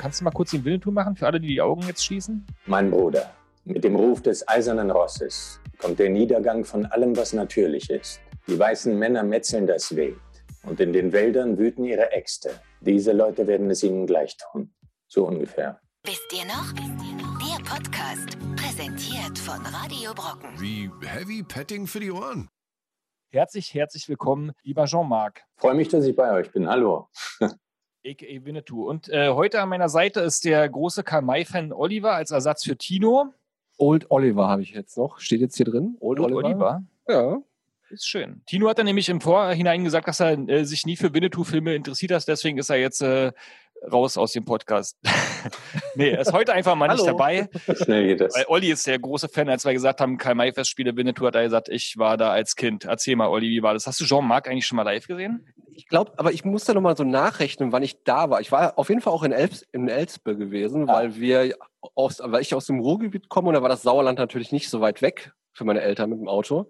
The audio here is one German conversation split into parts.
Kannst du mal kurz den Winnetou machen, für alle, die die Augen jetzt schließen? Mein Bruder, mit dem Ruf des eisernen Rosses kommt der Niedergang von allem, was natürlich ist. Die weißen Männer metzeln das Wild und in den Wäldern wüten ihre Äxte. Diese Leute werden es ihnen gleich tun. So ungefähr. Wisst ihr noch? Der Podcast, präsentiert von Radio Brocken. Wie Heavy Petting für die Ohren. Herzlich, herzlich willkommen, lieber Jean-Marc. Freue mich, dass ich bei euch bin. Hallo. A.k.a. Winnetou. Und äh, heute an meiner Seite ist der große Karl-May-Fan Oliver als Ersatz für Tino. Old Oliver habe ich jetzt noch. Steht jetzt hier drin? Old, Old Oliver. Oliver. Ja. Ist schön. Tino hat dann nämlich im Vorhinein gesagt, dass er äh, sich nie für Winnetou-Filme interessiert hat. Deswegen ist er jetzt äh, raus aus dem Podcast. nee, er ist heute einfach mal nicht dabei. Schnell geht das. Weil Olli ist der große Fan, als wir gesagt haben, Karl-May-Festspiele Winnetou, hat er gesagt, ich war da als Kind. Erzähl mal, Olli, wie war das? Hast du Jean-Marc eigentlich schon mal live gesehen? Ich glaube, aber ich muss da nochmal so nachrechnen, wann ich da war. Ich war auf jeden Fall auch in, Elbs, in Elspe gewesen, ah. weil wir aus, weil ich aus dem Ruhrgebiet komme und da war das Sauerland natürlich nicht so weit weg für meine Eltern mit dem Auto.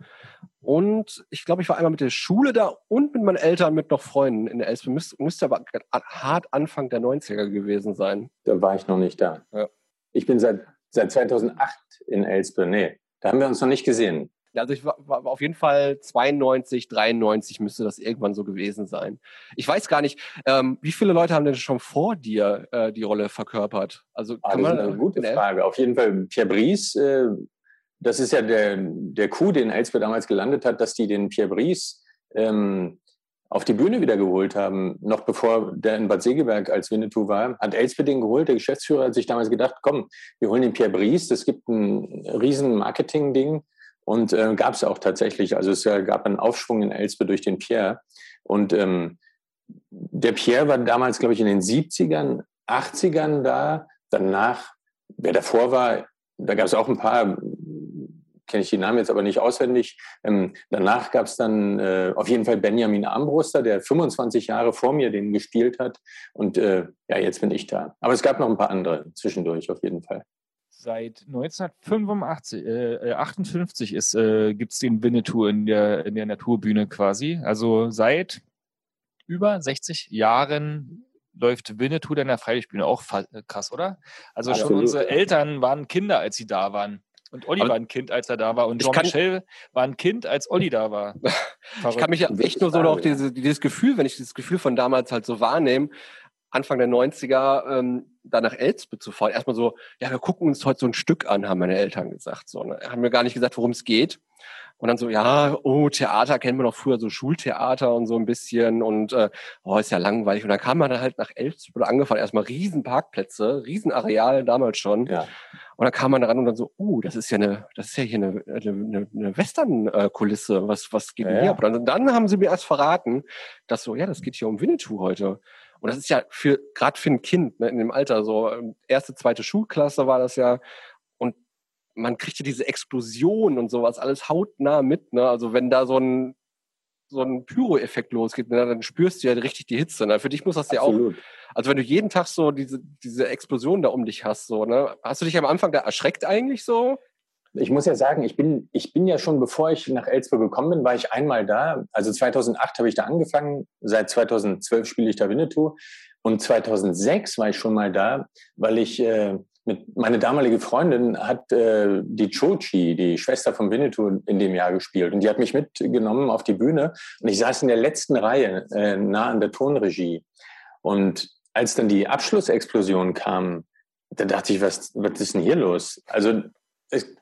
Und ich glaube, ich war einmal mit der Schule da und mit meinen Eltern mit noch Freunden in Elspe. Müsste, müsste aber hart Anfang der 90er gewesen sein. Da war ich noch nicht da. Ja. Ich bin seit, seit 2008 in Elspe. Nee, da haben wir uns noch nicht gesehen. Also ich war, war, auf jeden Fall 92, 93 müsste das irgendwann so gewesen sein. Ich weiß gar nicht, ähm, wie viele Leute haben denn schon vor dir äh, die Rolle verkörpert? Also ah, kann das man, ist eine gute Frage. Auf jeden Fall Pierre Brice äh, das ist ja der, der Coup, den Elsbeth damals gelandet hat, dass die den Pierre Brice ähm, auf die Bühne wieder geholt haben. Noch bevor der in Bad Segeberg als Winnetou war, hat Elsbeth den geholt. Der Geschäftsführer hat sich damals gedacht, komm, wir holen den Pierre Brice. Das gibt ein riesen Marketing-Ding. Und äh, gab es auch tatsächlich. Also es gab einen Aufschwung in Elsbeth durch den Pierre. Und ähm, der Pierre war damals, glaube ich, in den 70ern, 80ern da. Danach, wer davor war, da gab es auch ein paar kenne ich die Namen jetzt aber nicht auswendig. Ähm, danach gab es dann äh, auf jeden Fall Benjamin Armbruster, der 25 Jahre vor mir den gespielt hat. Und äh, ja, jetzt bin ich da. Aber es gab noch ein paar andere zwischendurch auf jeden Fall. Seit 1985 äh, 58 ist, äh, gibt es den Winnetou in der, in der Naturbühne quasi. Also seit über 60 Jahren läuft Winnetou in der Freilichtbühne auch krass, oder? Also Absolut. schon unsere Eltern waren Kinder, als sie da waren. Und Olli war ein Kind, als er da war. Und Jean-Michel war ein Kind, als Olli da war. ich kann mich ja echt nur so noch diese, dieses Gefühl, wenn ich dieses Gefühl von damals halt so wahrnehme, Anfang der 90er ähm, da nach Elsbeth zu fahren. Erstmal so, ja, wir gucken uns heute so ein Stück an, haben meine Eltern gesagt. So, ne? Haben mir gar nicht gesagt, worum es geht. Und dann so, ja, oh, Theater kennen wir noch früher, so Schultheater und so ein bisschen und äh, oh, ist ja langweilig. Und dann kam man dann halt nach oder angefangen, erstmal riesen Parkplätze, riesen Areale damals schon. Ja. Und dann kam man ran und dann so, oh, das ist ja eine, das ist ja hier eine, eine, eine Western-Kulisse. Was, was geht denn ja. hier ab? Und dann haben sie mir erst verraten, dass so, ja, das geht hier um Winnetou heute. Und das ist ja für gerade für ein Kind ne, in dem Alter so ähm, erste, zweite Schulklasse war das ja man kriegt ja diese Explosion und sowas alles hautnah mit. Ne? Also wenn da so ein so ein Pyro-Effekt losgeht, ne, dann spürst du ja richtig die Hitze. Ne? Für dich muss das Absolut. ja auch. Also wenn du jeden Tag so diese, diese Explosion da um dich hast, so, ne? Hast du dich am Anfang da erschreckt eigentlich so? Ich muss ja sagen, ich bin, ich bin ja schon, bevor ich nach Elsburg gekommen bin, war ich einmal da. Also 2008 habe ich da angefangen. Seit 2012 spiele ich da Winnetou. Und 2006 war ich schon mal da, weil ich äh, mit, meine damalige Freundin hat äh, die Chochi, die Schwester von Winnetou, in dem Jahr gespielt. Und die hat mich mitgenommen auf die Bühne. Und ich saß in der letzten Reihe, äh, nah an der Tonregie. Und als dann die Abschlussexplosion kam, da dachte ich, was, was ist denn hier los? Also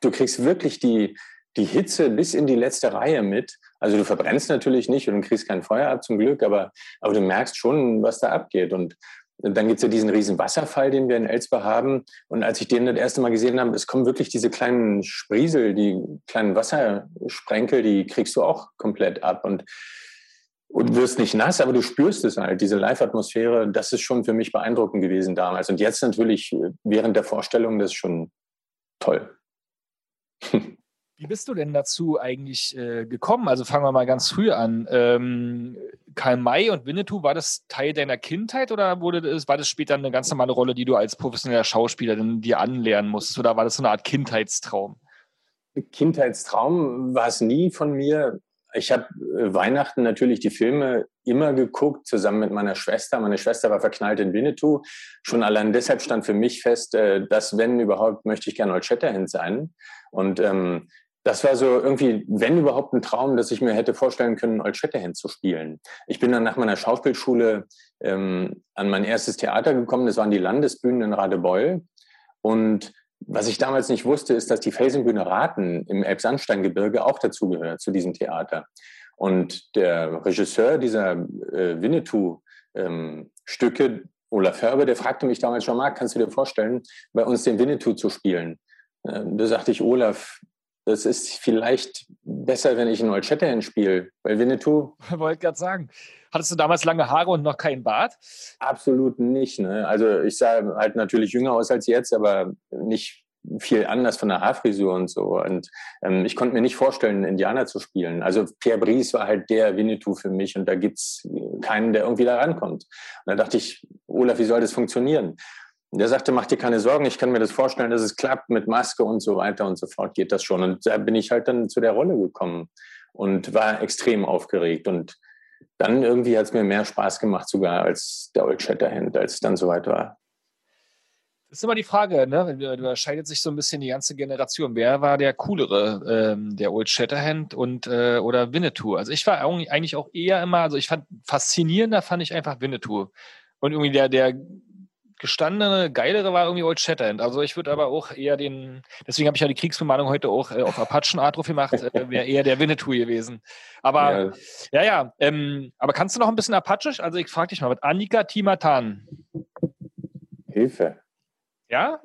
du kriegst wirklich die, die Hitze bis in die letzte Reihe mit. Also du verbrennst natürlich nicht und kriegst kein Feuer ab zum Glück, aber, aber du merkst schon, was da abgeht. Und dann gibt es ja diesen riesen Wasserfall, den wir in Elsbach haben. Und als ich den das erste Mal gesehen habe, es kommen wirklich diese kleinen Spriesel, die kleinen Wassersprenkel, die kriegst du auch komplett ab. Und, und wirst nicht nass, aber du spürst es halt, diese Live-Atmosphäre. Das ist schon für mich beeindruckend gewesen damals. Und jetzt natürlich während der Vorstellung, das ist schon toll. Wie bist du denn dazu eigentlich äh, gekommen? Also fangen wir mal ganz früh an. Ähm, Karl May und Winnetou, war das Teil deiner Kindheit oder wurde das, war das später eine ganz normale Rolle, die du als professioneller Schauspieler dir anlernen musstest? Oder war das so eine Art Kindheitstraum? Kindheitstraum war es nie von mir. Ich habe äh, Weihnachten natürlich die Filme immer geguckt, zusammen mit meiner Schwester. Meine Schwester war verknallt in Winnetou. Schon allein deshalb stand für mich fest, äh, dass, wenn überhaupt, möchte ich gerne Old Shatterhand sein. Und ähm, das war so irgendwie, wenn überhaupt ein Traum, dass ich mir hätte vorstellen können, Old Shatterhand zu spielen. Ich bin dann nach meiner Schauspielschule ähm, an mein erstes Theater gekommen. Das waren die Landesbühnen in Radebeul. Und was ich damals nicht wusste, ist, dass die Felsenbühne Raten im Elbsandsteingebirge auch dazugehört, zu diesem Theater. Und der Regisseur dieser äh, Winnetou-Stücke, ähm, Olaf Herbe, der fragte mich damals schon, Marc, kannst du dir vorstellen, bei uns den Winnetou zu spielen? Äh, da sagte ich, Olaf, das ist vielleicht besser, wenn ich in Old Shatterhand spiele, weil Winnetou. Wollte gerade sagen. Hattest du damals lange Haare und noch keinen Bart? Absolut nicht. Ne? Also ich sah halt natürlich jünger aus als jetzt, aber nicht viel anders von der Haarfrisur und so. Und ähm, ich konnte mir nicht vorstellen, Indianer zu spielen. Also Pierre Brice war halt der Winnetou für mich und da gibt's keinen, der irgendwie da rankommt. Und da dachte ich, Olaf, wie soll das funktionieren? Der sagte, mach dir keine Sorgen, ich kann mir das vorstellen, dass es klappt mit Maske und so weiter und so fort, geht das schon. Und da bin ich halt dann zu der Rolle gekommen und war extrem aufgeregt. Und dann irgendwie hat es mir mehr Spaß gemacht, sogar als der Old Shatterhand, als es dann soweit war. Das ist immer die Frage, ne? Da unterscheidet sich so ein bisschen die ganze Generation. Wer war der coolere, ähm, der Old Shatterhand und äh, oder Winnetou? Also ich war eigentlich auch eher immer, also ich fand faszinierender fand ich einfach Winnetou. Und irgendwie der, der gestandene, geilere war irgendwie Old Shatterhand. Also ich würde aber auch eher den, deswegen habe ich ja die Kriegsbemalung heute auch äh, auf Apachen Art drauf gemacht, äh, wäre eher der Winnetou gewesen. Aber ja, ja, ja ähm, aber kannst du noch ein bisschen Apachisch? Also ich frage dich mal, mit Annika Timatan. Hilfe. Ja?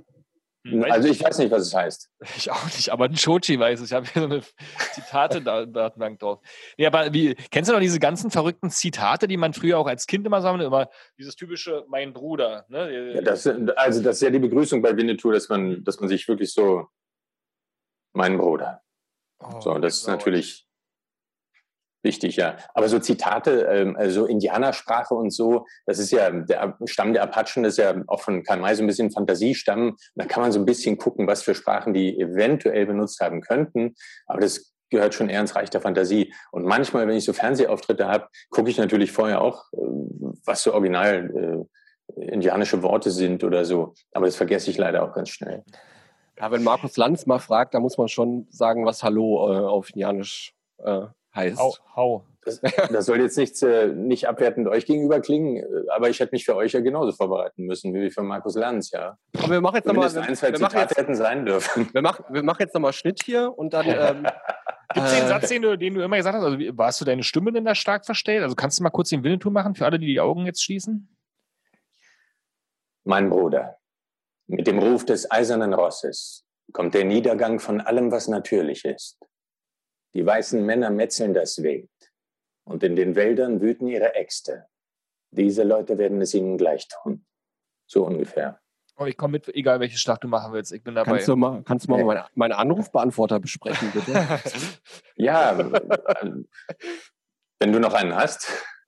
Hm, also ich weiß nicht, was es heißt. Ich auch nicht, aber ein Shochi weiß es. Ich habe hier so eine Zitate-Datenbank drauf. Nee, aber wie, kennst du noch diese ganzen verrückten Zitate, die man früher auch als Kind immer sammelt? Immer dieses typische Mein Bruder. Ne? Ja, das, also das ist ja die Begrüßung bei Winnetou, dass man, dass man sich wirklich so Mein Bruder. Oh, so, das ist natürlich Wichtig, ja. Aber so Zitate, ähm, also Indianersprache und so, das ist ja der Stamm der Apachen, das ist ja auch von Karl May so ein bisschen Fantasiestamm. Da kann man so ein bisschen gucken, was für Sprachen die eventuell benutzt haben könnten. Aber das gehört schon eher ins Reich der Fantasie. Und manchmal, wenn ich so Fernsehauftritte habe, gucke ich natürlich vorher auch, äh, was so original äh, indianische Worte sind oder so. Aber das vergesse ich leider auch ganz schnell. Ja, wenn Markus Lanz mal fragt, da muss man schon sagen, was Hallo äh, auf Indianisch äh, heißt. Hau. hau. Das, das, soll jetzt nicht, äh, nicht abwertend euch gegenüber klingen, äh, aber ich hätte mich für euch ja genauso vorbereiten müssen wie für Markus Lanz, ja. Aber wir machen jetzt nochmal. ein, zwei Zitate jetzt, hätten sein dürfen. Wir machen, wir machen jetzt nochmal Schnitt hier und dann. Ähm, Gibt es den äh, Satz, den du, den du immer gesagt hast? Also, warst du deine Stimme denn da stark verstellt? Also, kannst du mal kurz den Winnetou machen für alle, die die Augen jetzt schließen? Mein Bruder, mit dem Ruf des eisernen Rosses kommt der Niedergang von allem, was natürlich ist. Die weißen Männer metzeln das Wild und in den Wäldern wüten ihre Äxte. Diese Leute werden es ihnen gleich tun. So ungefähr. Oh, ich komme mit, egal welche Schlacht du machen willst. Ich bin dabei. Kannst du mal, kannst du mal meinen meine Anrufbeantworter besprechen, bitte? ja, wenn du noch einen hast.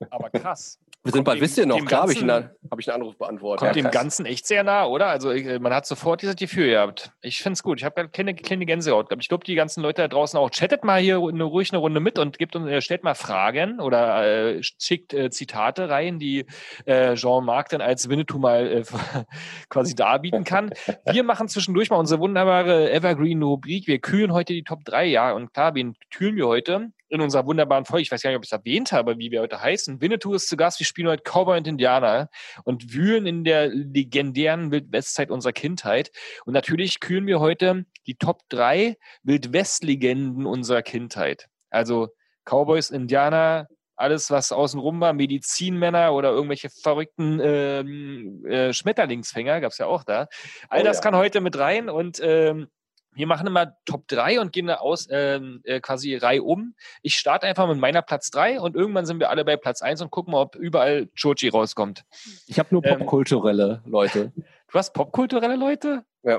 Aber krass. Wir sind bei Wisst ihr noch? Klar habe ich, einen, hab ich einen Anruf beantwortet. Kommt ja, dem Ganzen echt sehr nah, oder? Also ich, man hat sofort dieses Gefühl gehabt. Ich finde es gut. Ich habe keine kleine Gänsehaut gehabt. Ich glaube, die ganzen Leute da draußen auch. Chattet mal hier eine, ruhig eine Runde mit und gibt uns, äh, stellt mal Fragen oder äh, schickt äh, Zitate rein, die äh, Jean-Marc dann als Winnetou mal äh, quasi darbieten kann. Wir machen zwischendurch mal unsere wunderbare Evergreen-Rubrik. Wir kühlen heute die Top 3, ja. Und klar, wen kühlen wir heute? In unserer wunderbaren Folge, ich weiß gar nicht, ob ich es erwähnt habe, wie wir heute heißen. Winnetou ist zu Gast, wir spielen heute Cowboy und Indianer und wühlen in der legendären Wildwestzeit unserer Kindheit. Und natürlich kühlen wir heute die Top 3 Wildwest-Legenden unserer Kindheit. Also Cowboys, Indianer, alles, was außenrum war, Medizinmänner oder irgendwelche verrückten ähm, äh, Schmetterlingsfänger, gab es ja auch da. All oh, das ja. kann heute mit rein und ähm, wir machen immer Top 3 und gehen da aus ähm, äh, quasi Reihe um. Ich starte einfach mit meiner Platz 3 und irgendwann sind wir alle bei Platz 1 und gucken mal, ob überall Chochi rauskommt. Ich habe nur ähm, popkulturelle ähm, Leute. Du hast popkulturelle Leute? Ja.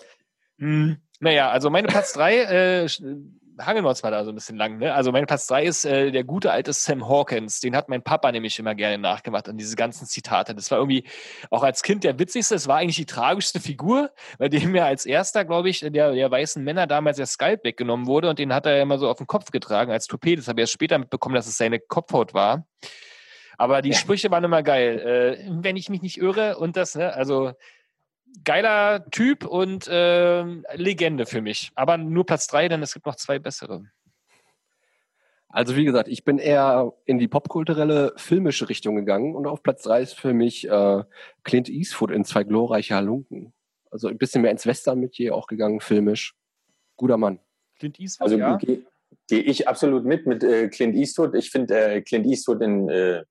Hm, naja, also meine Platz 3 äh, hangeln wir uns mal da so ein bisschen lang. Ne? Also mein Platz 3 ist äh, der gute alte Sam Hawkins. Den hat mein Papa nämlich immer gerne nachgemacht an diese ganzen Zitate. Das war irgendwie auch als Kind der witzigste. Es war eigentlich die tragischste Figur, bei dem mir als erster, glaube ich, der, der weißen Männer damals der Skalp weggenommen wurde und den hat er immer so auf den Kopf getragen als Toupet. Das habe ich erst später mitbekommen, dass es seine Kopfhaut war. Aber die Sprüche waren immer geil. Äh, wenn ich mich nicht irre und das, ne? Also geiler Typ und äh, Legende für mich. Aber nur Platz drei, denn es gibt noch zwei bessere. Also wie gesagt, ich bin eher in die popkulturelle, filmische Richtung gegangen und auf Platz drei ist für mich äh, Clint Eastwood in zwei glorreiche Halunken. Also ein bisschen mehr ins Western mit je auch gegangen, filmisch. Guter Mann. Clint Eastwood, also, ja. Gehe geh ich absolut mit mit äh, Clint Eastwood. Ich finde äh, Clint Eastwood in, äh,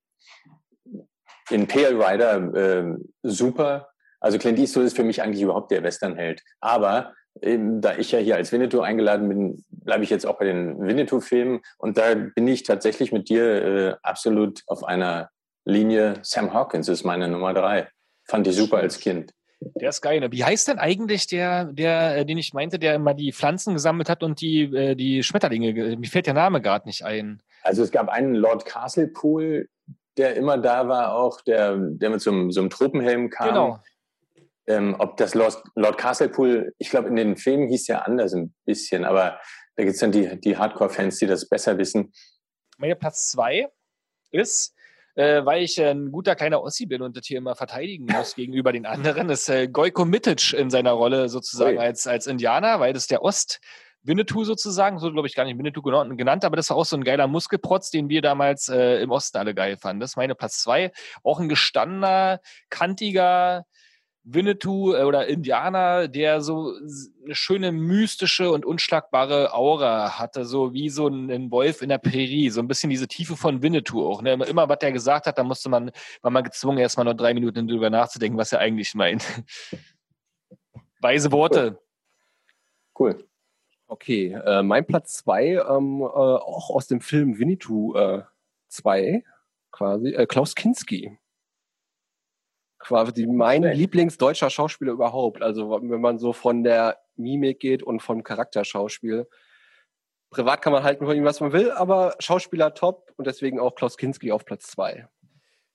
in Pale Rider äh, super. Also Clint Eastwood ist für mich eigentlich überhaupt der Westernheld. Aber ähm, da ich ja hier als Winnetou eingeladen bin, bleibe ich jetzt auch bei den Winnetou-Filmen. Und da bin ich tatsächlich mit dir äh, absolut auf einer Linie. Sam Hawkins ist meine Nummer drei. Fand ich super als Kind. Der ist geil. Ne? Wie heißt denn eigentlich der, der, äh, den ich meinte, der immer die Pflanzen gesammelt hat und die, äh, die Schmetterlinge? Mir fällt der Name gerade nicht ein. Also es gab einen Lord Castlepool, der immer da war, auch der, der mit so einem, so einem Tropenhelm kam. Genau. Ähm, ob das Lord, Lord Castlepool, ich glaube, in den Filmen hieß ja anders ein bisschen, aber da gibt es dann die, die Hardcore-Fans, die das besser wissen. Mein Platz zwei ist, äh, weil ich ein guter kleiner Ossi bin und das hier immer verteidigen muss gegenüber den anderen, ist äh, Gojko Mitic in seiner Rolle sozusagen als, als Indianer, weil das der Ost- Winnetou sozusagen, so glaube ich gar nicht Winnetou genannt, aber das war auch so ein geiler Muskelprotz, den wir damals äh, im Osten alle geil fanden. Das ist meine Platz zwei. Auch ein gestandener, kantiger, Winnetou äh, oder Indianer, der so eine schöne mystische und unschlagbare Aura hatte, so wie so ein Wolf in der Prärie, so ein bisschen diese Tiefe von Winnetou auch. Ne? Immer, was der gesagt hat, da musste man, war man gezwungen, erstmal nur drei Minuten drüber nachzudenken, was er eigentlich meint. Weise Worte. Cool. cool. Okay, äh, mein Platz zwei, ähm, äh, auch aus dem Film Winnetou 2, äh, quasi, äh, Klaus Kinski quasi mein Lieblingsdeutscher Schauspieler überhaupt. Also wenn man so von der Mimik geht und vom Charakterschauspiel. Privat kann man halten von ihm, was man will, aber Schauspieler top und deswegen auch Klaus Kinski auf Platz zwei.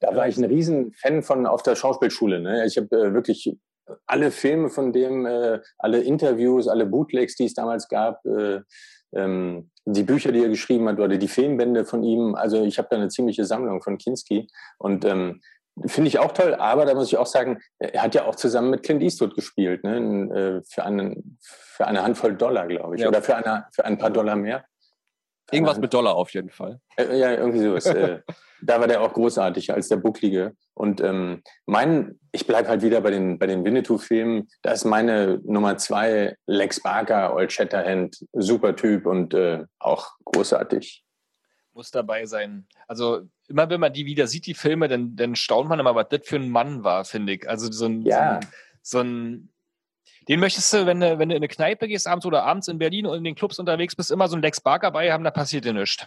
Da war ich ein Riesenfan von auf der Schauspielschule. Ne? Ich habe äh, wirklich alle Filme von dem, äh, alle Interviews, alle Bootlegs, die es damals gab, äh, ähm, die Bücher, die er geschrieben hat oder die Filmbände von ihm. Also ich habe da eine ziemliche Sammlung von Kinski und ähm, Finde ich auch toll, aber da muss ich auch sagen, er hat ja auch zusammen mit Clint Eastwood gespielt, ne? Äh, für, einen, für eine Handvoll Dollar, glaube ich. Ja. Oder für, eine, für ein paar Dollar mehr. Irgendwas mit Dollar auf jeden Fall. Äh, ja, irgendwie sowas. Äh, da war der auch großartig als der Bucklige. Und ähm, mein, ich bleibe halt wieder bei den, bei den Winnetou-Filmen. Da ist meine Nummer zwei Lex Barker, Old Shatterhand, super Typ und äh, auch großartig muss dabei sein. Also immer wenn man die wieder sieht, die Filme, dann, dann staunt man immer, was das für ein Mann war, finde ich. Also so ein, ja. so, ein, so ein den möchtest du, wenn du, wenn du in eine Kneipe gehst, abends oder abends in Berlin und in den Clubs unterwegs bist, immer so ein Lex Barker bei haben, da passiert dir nichts.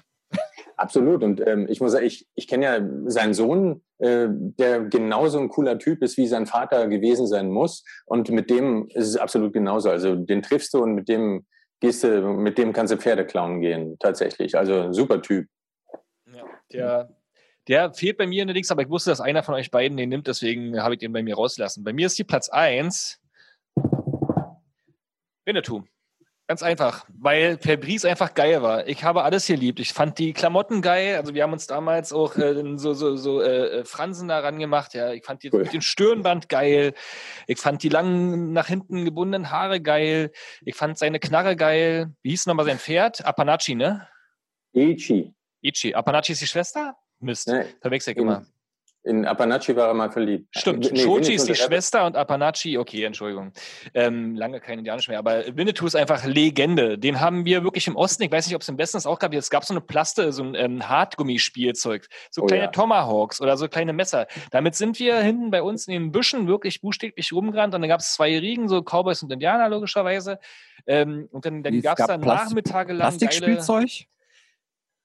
Absolut. Und ähm, ich muss sagen, ich, ich kenne ja seinen Sohn, äh, der genauso ein cooler Typ ist, wie sein Vater gewesen sein muss. Und mit dem ist es absolut genauso. Also den triffst du und mit dem gehst du, mit dem kannst du Pferde klauen gehen, tatsächlich. Also super Typ. Ja, der, der fehlt bei mir allerdings, aber ich wusste, dass einer von euch beiden den nimmt, deswegen habe ich den bei mir rausgelassen. Bei mir ist die Platz 1 Winnetou. Ganz einfach, weil Fabrice einfach geil war. Ich habe alles hier liebt. Ich fand die Klamotten geil. Also wir haben uns damals auch äh, so, so, so äh, äh Fransen daran gemacht. Ja, ich fand die, cool. den Stirnband geil. Ich fand die langen nach hinten gebundenen Haare geil. Ich fand seine Knarre geil. Wie hieß nochmal sein Pferd? Apanachi, ne? Ichi. Ichi. Apanachi ist die Schwester? Mist, nee, verwechsel ich immer. In Apanachi war er mal verliebt. Stimmt, nee, Shoji ist die Schwester und Apanachi, okay, Entschuldigung. Ähm, lange kein Indianisch mehr, aber Winnetou ist einfach Legende. Den haben wir wirklich im Osten, ich weiß nicht, ob es im Westen das auch gab, es gab so eine Plaste, so ein ähm, Hartgummispielzeug, so oh, kleine ja. Tomahawks oder so kleine Messer. Damit sind wir hinten bei uns in den Büschen wirklich buchstäblich rumgerannt und dann gab es zwei Riegen, so Cowboys und Indianer logischerweise. Ähm, und dann, dann gab es da Nachmittage lang Plastikspielzeug?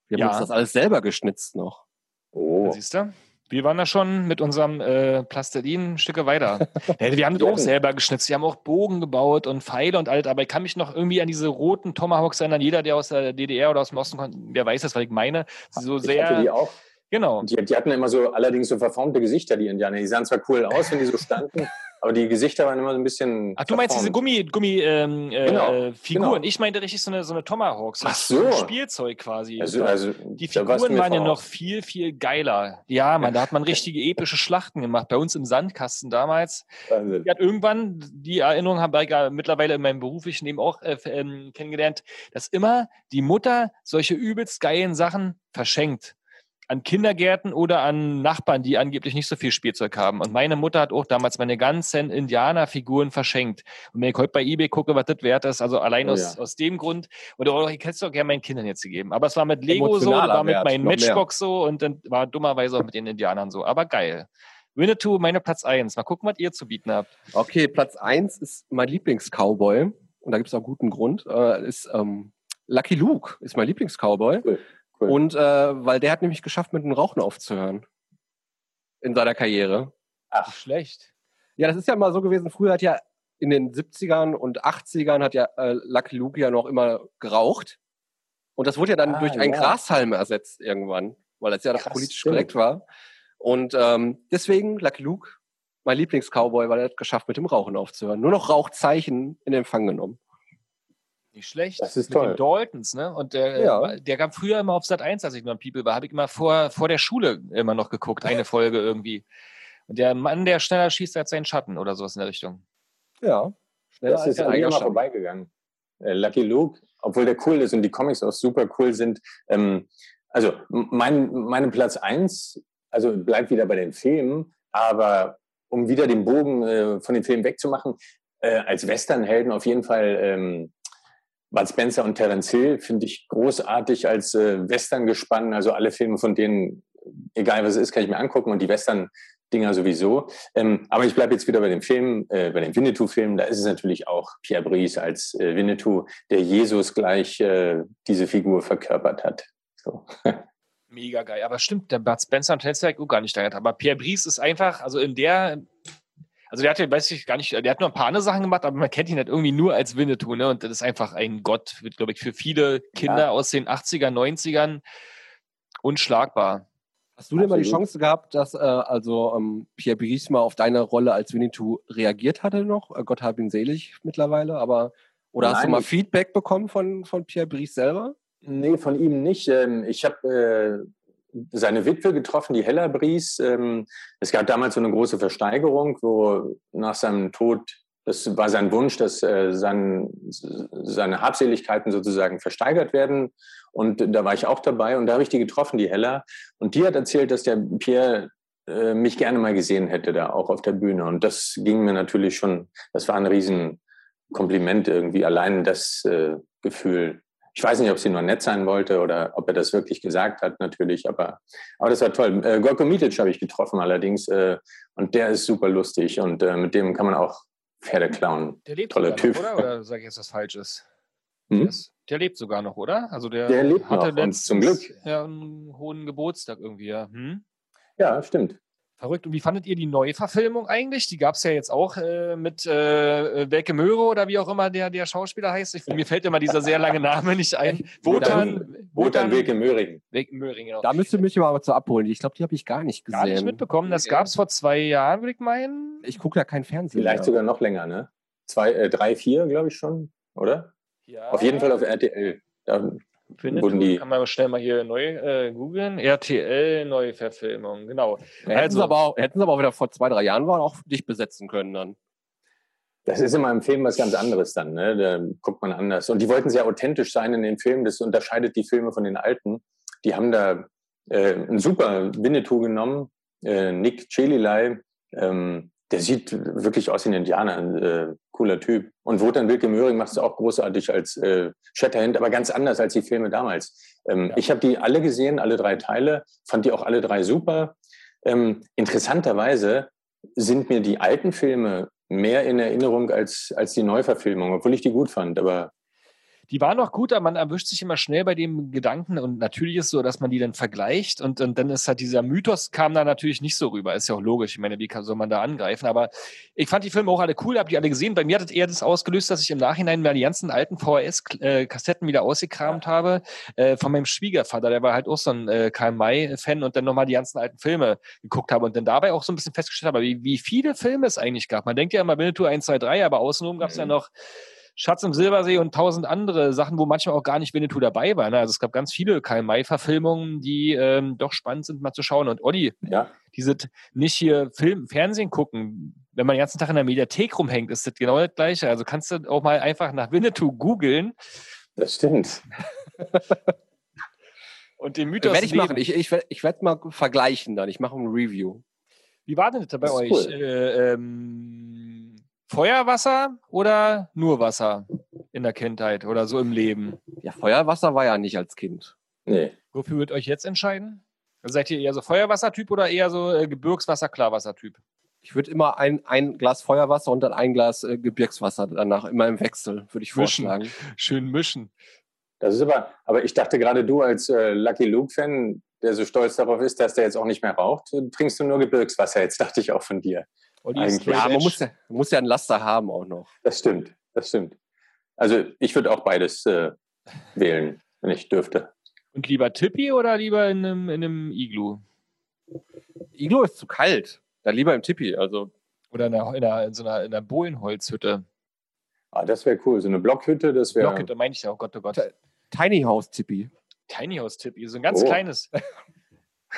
Wir haben ja. uns das alles selber geschnitzt noch. Oh. Siehst du? Wir waren da schon mit unserem äh, Plastilin Stücke weiter. ja, wir haben das auch selber geschnitzt. Wir haben auch Bogen gebaut und Pfeile und alles. Aber ich kann mich noch irgendwie an diese roten Tomahawks erinnern. Jeder, der aus der DDR oder aus dem Osten kommt, der weiß das, was ich meine. So ich sehr. hatte die auch. Genau. Die, die hatten immer so allerdings so verformte Gesichter, die Indianer. Die sahen zwar cool aus, wenn die so standen, aber die Gesichter waren immer so ein bisschen. Ach, du meinst diese Gummi, Gummi ähm, äh, Genau, äh, Figuren? genau. Ich meinte richtig so eine, so eine Tomahawks. Ach so. Spielzeug quasi. Also, also die Figuren waren ja noch viel, viel geiler. Ja, man, da hat man richtige epische Schlachten gemacht. Bei uns im Sandkasten damals. Wahnsinn. Ich hatte irgendwann, die Erinnerung habe ich ja mittlerweile in meinem beruflichen Leben auch äh, ähm, kennengelernt, dass immer die Mutter solche übelst geilen Sachen verschenkt. An Kindergärten oder an Nachbarn, die angeblich nicht so viel Spielzeug haben. Und meine Mutter hat auch damals meine ganzen Indianerfiguren verschenkt. Und wenn ich heute bei eBay gucke, was das wert ist, also allein Oh aus, ja. aus dem Grund, oder auch, ich hätte es doch gerne meinen Kindern jetzt gegeben. Aber es war mit Lego so, Emotionaler war mit meinen noch mehr. Matchbox so und dann war dummerweise auch mit den Indianern so. Aber geil. Winnetou, meine Platz eins. Mal gucken, was ihr zu bieten habt. Okay, Platz eins ist mein Lieblings-Cowboy. Und da gibt es auch guten Grund. Äh, ist ähm, Lucky Luke ist mein Lieblings-Cowboy. Cool. Cool. Und äh, weil der hat nämlich geschafft, mit dem Rauchen aufzuhören. In seiner Karriere. Ach, Schlecht. Ja, das ist ja mal so gewesen. Früher hat ja in den 70ern und 80ern hat ja äh, Lucky Luke ja noch immer geraucht. Und das wurde ja dann Ah, durch einen ja. Grashalm ersetzt irgendwann, weil das ja Krass, politisch stimmt. korrekt war. Und ähm, deswegen Lucky Luke, mein Lieblings-Cowboy, weil er hat geschafft, mit dem Rauchen aufzuhören. Nur noch Rauchzeichen in Empfang genommen. Nicht schlecht. Das ist Mit toll. den Daltons, ne? Und der, Ja. der gab früher immer auf Sat 1, als ich noch ein People war, habe ich immer vor, vor der Schule immer noch geguckt, eine Folge irgendwie. Und der Mann, der schneller schießt als sein Schatten oder sowas in der Richtung. Ja. Schneller das als ist an mir mal vorbeigegangen. Äh, Lucky Luke, obwohl der cool ist und die Comics auch super cool sind. Ähm, also mein, meine Platz eins, also bleibt wieder bei den Filmen, aber um wieder den Bogen äh, von den Filmen wegzumachen, äh, als Westernhelden auf jeden Fall ähm, Bud Spencer und Terence Hill finde ich großartig als äh, Western-Gespann. Also alle Filme von denen, egal was es ist, kann ich mir angucken und die Western-Dinger sowieso. Ähm, aber ich bleibe jetzt wieder bei dem Film, äh, bei dem Winnetou-Film. Da ist es natürlich auch Pierre Brice als äh, Winnetou, der Jesus gleich äh, diese Figur verkörpert hat. So. Mega geil. Aber stimmt, der Bud Spencer und Terence Hill auch gar nicht da. Aber Pierre Brice ist einfach, also in der, also der hat ja, weiß ich gar nicht, der hat nur ein paar andere Sachen gemacht, aber man kennt ihn halt irgendwie nur als Winnetou, ne? Und das ist einfach ein Gott, wird, glaube ich, für viele Kinder Ja. aus den 80er, 90ern unschlagbar. Hast du denn mal die. Chance gehabt, dass äh, also ähm, Pierre Brice mal auf deine Rolle als Winnetou reagiert hatte noch? Äh, Gott hab ihn selig mittlerweile, aber oder hast du Nein, mal Feedback bekommen von, von Pierre Brice selber? Nee, von ihm nicht. Ähm, Ich habe äh, seine Witwe getroffen, die Hella Bries. Ähm, Es gab damals so eine große Versteigerung, wo nach seinem Tod, das war sein Wunsch, dass äh, sein, seine Habseligkeiten sozusagen versteigert werden. Und da war ich auch dabei und da habe ich die getroffen, die Hella. Und die hat erzählt, dass der Pierre äh, mich gerne mal gesehen hätte, da auch auf der Bühne. Und das ging mir natürlich schon, das war ein Riesenkompliment irgendwie, allein das äh, Gefühl. Ich weiß nicht, ob sie nur nett sein wollte oder ob er das wirklich gesagt hat, natürlich, aber, aber das war toll. Äh, Gorko Mitic habe ich getroffen allerdings äh, und der ist super lustig und äh, mit dem kann man auch Pferde klauen. Der lebt Toller Typ. noch, oder? Oder sage ich jetzt was Falsches? Hm? Das, der lebt sogar noch, oder? Also der, Der lebt hatte noch und letztens zum Glück. Ja, einen hohen Geburtstag irgendwie, ja. Hm? Ja, stimmt. Verrückt. Und wie fandet ihr die Neuverfilmung eigentlich? Die gab es ja jetzt auch äh, mit äh, Belke Möhre oder wie auch immer der, der Schauspieler heißt. Ich, mir fällt immer dieser sehr lange Name nicht ein. Wotan, Wotan Wilke Möhring. Wilke Möhring, genau. Da müsst ihr mich mal zu abholen. Ich glaube, die habe ich gar nicht gesehen. Gar nicht mitbekommen. Das gab es vor zwei Jahren, würde ich meinen. Ich gucke ja kein Fernsehen. Vielleicht mehr. sogar noch länger, ne? Zwei, äh, drei, vier, glaube ich schon, oder? Ja. Auf jeden Fall auf RTL. Da, Winnetou, kann man schnell mal hier neu äh, googeln. RTL Neuverfilmung, genau. Hätten, Also- sie aber auch, hätten sie aber auch wieder vor zwei, drei Jahren waren, auch dich besetzen können dann. Das ist immer im Film was ganz anderes dann, ne? Da guckt man anders. Und die wollten sehr authentisch sein in den Filmen. Das unterscheidet die Filme von den alten. Die haben da äh, einen super Winnetou genommen, äh, Nick Chelilei. Ähm, der sieht wirklich aus wie ein Indianer, ein äh, cooler Typ. Und Wotan Wilke Möhring macht es auch großartig als äh, Shatterhand, aber ganz anders als die Filme damals. Ähm, Ja. Ich habe die alle gesehen, alle drei Teile, fand die auch alle drei super. Ähm, interessanterweise sind mir die alten Filme mehr in Erinnerung als, als die Neuverfilmung, obwohl ich die gut fand. Aber Die waren noch gut, aber man erwischt sich immer schnell bei dem Gedanken und natürlich ist es so, dass man die dann vergleicht und, und dann ist halt dieser Mythos kam da natürlich nicht so rüber. Ist ja auch logisch. Ich meine, wie kann, soll man da angreifen? Aber ich fand die Filme auch alle cool, habe die alle gesehen. Bei mir hat es eher das ausgelöst, dass ich im Nachhinein mal die ganzen alten VHS-Kassetten wieder ausgekramt habe äh, von meinem Schwiegervater. Der war halt auch so ein äh, Karl May-Fan und dann nochmal die ganzen alten Filme geguckt habe und dann dabei auch so ein bisschen festgestellt habe, wie, wie viele Filme es eigentlich gab. Man denkt ja immer Winnetou 1, 2, 3, aber außenrum gab es mhm. ja noch Schatz im Silbersee und tausend andere Sachen, wo manchmal auch gar nicht Winnetou dabei war. Ne? Also es gab ganz viele Karl-May-Verfilmungen, die ähm, doch spannend sind, mal zu schauen. Und Olli, ja. diese nicht hier Film, Fernsehen gucken, wenn man den ganzen Tag in der Mediathek rumhängt, ist das genau das Gleiche. Also kannst du auch mal einfach nach Winnetou googeln. Das stimmt. und den Mythos. Werde ich machen. Ich, ich, ich werde mal vergleichen dann. Ich mache ein Review. Wie war denn das bei das euch? Cool. Äh, ähm, Feuerwasser oder nur Wasser in der Kindheit oder so im Leben? Ja, Feuerwasser war ja nicht als Kind. Nee. Wofür würdet ihr euch jetzt entscheiden? seid ihr eher so Feuerwassertyp oder eher so äh, Gebirgswasser, Klarwassertyp? Ich würde immer ein, ein Glas Feuerwasser und dann ein Glas äh, Gebirgswasser danach, immer im Wechsel, würde ich mischen. vorschlagen. Schön mischen. Das ist aber, aber ich dachte gerade du als äh, Lucky Luke-Fan, der so stolz darauf ist, dass der jetzt auch nicht mehr raucht, trinkst du nur Gebirgswasser. Jetzt dachte ich auch von dir. Ja, man muss ja, muss ja einen Laster haben auch noch. Das stimmt, das stimmt. Also ich würde auch beides äh, wählen, wenn ich dürfte. Und lieber Tippi oder lieber in einem, in einem Iglu? Iglu ist zu kalt. Dann lieber im Tippi. Also. Oder in, einer, in, einer, in so einer, in einer Bohlenholzhütte. Ah, das wäre cool. So eine Blockhütte, das wäre. Blockhütte meine ich ja, oh Gott, oh Gott. Tiny House Tippi. Tiny House Tippi, so ein ganz oh. kleines.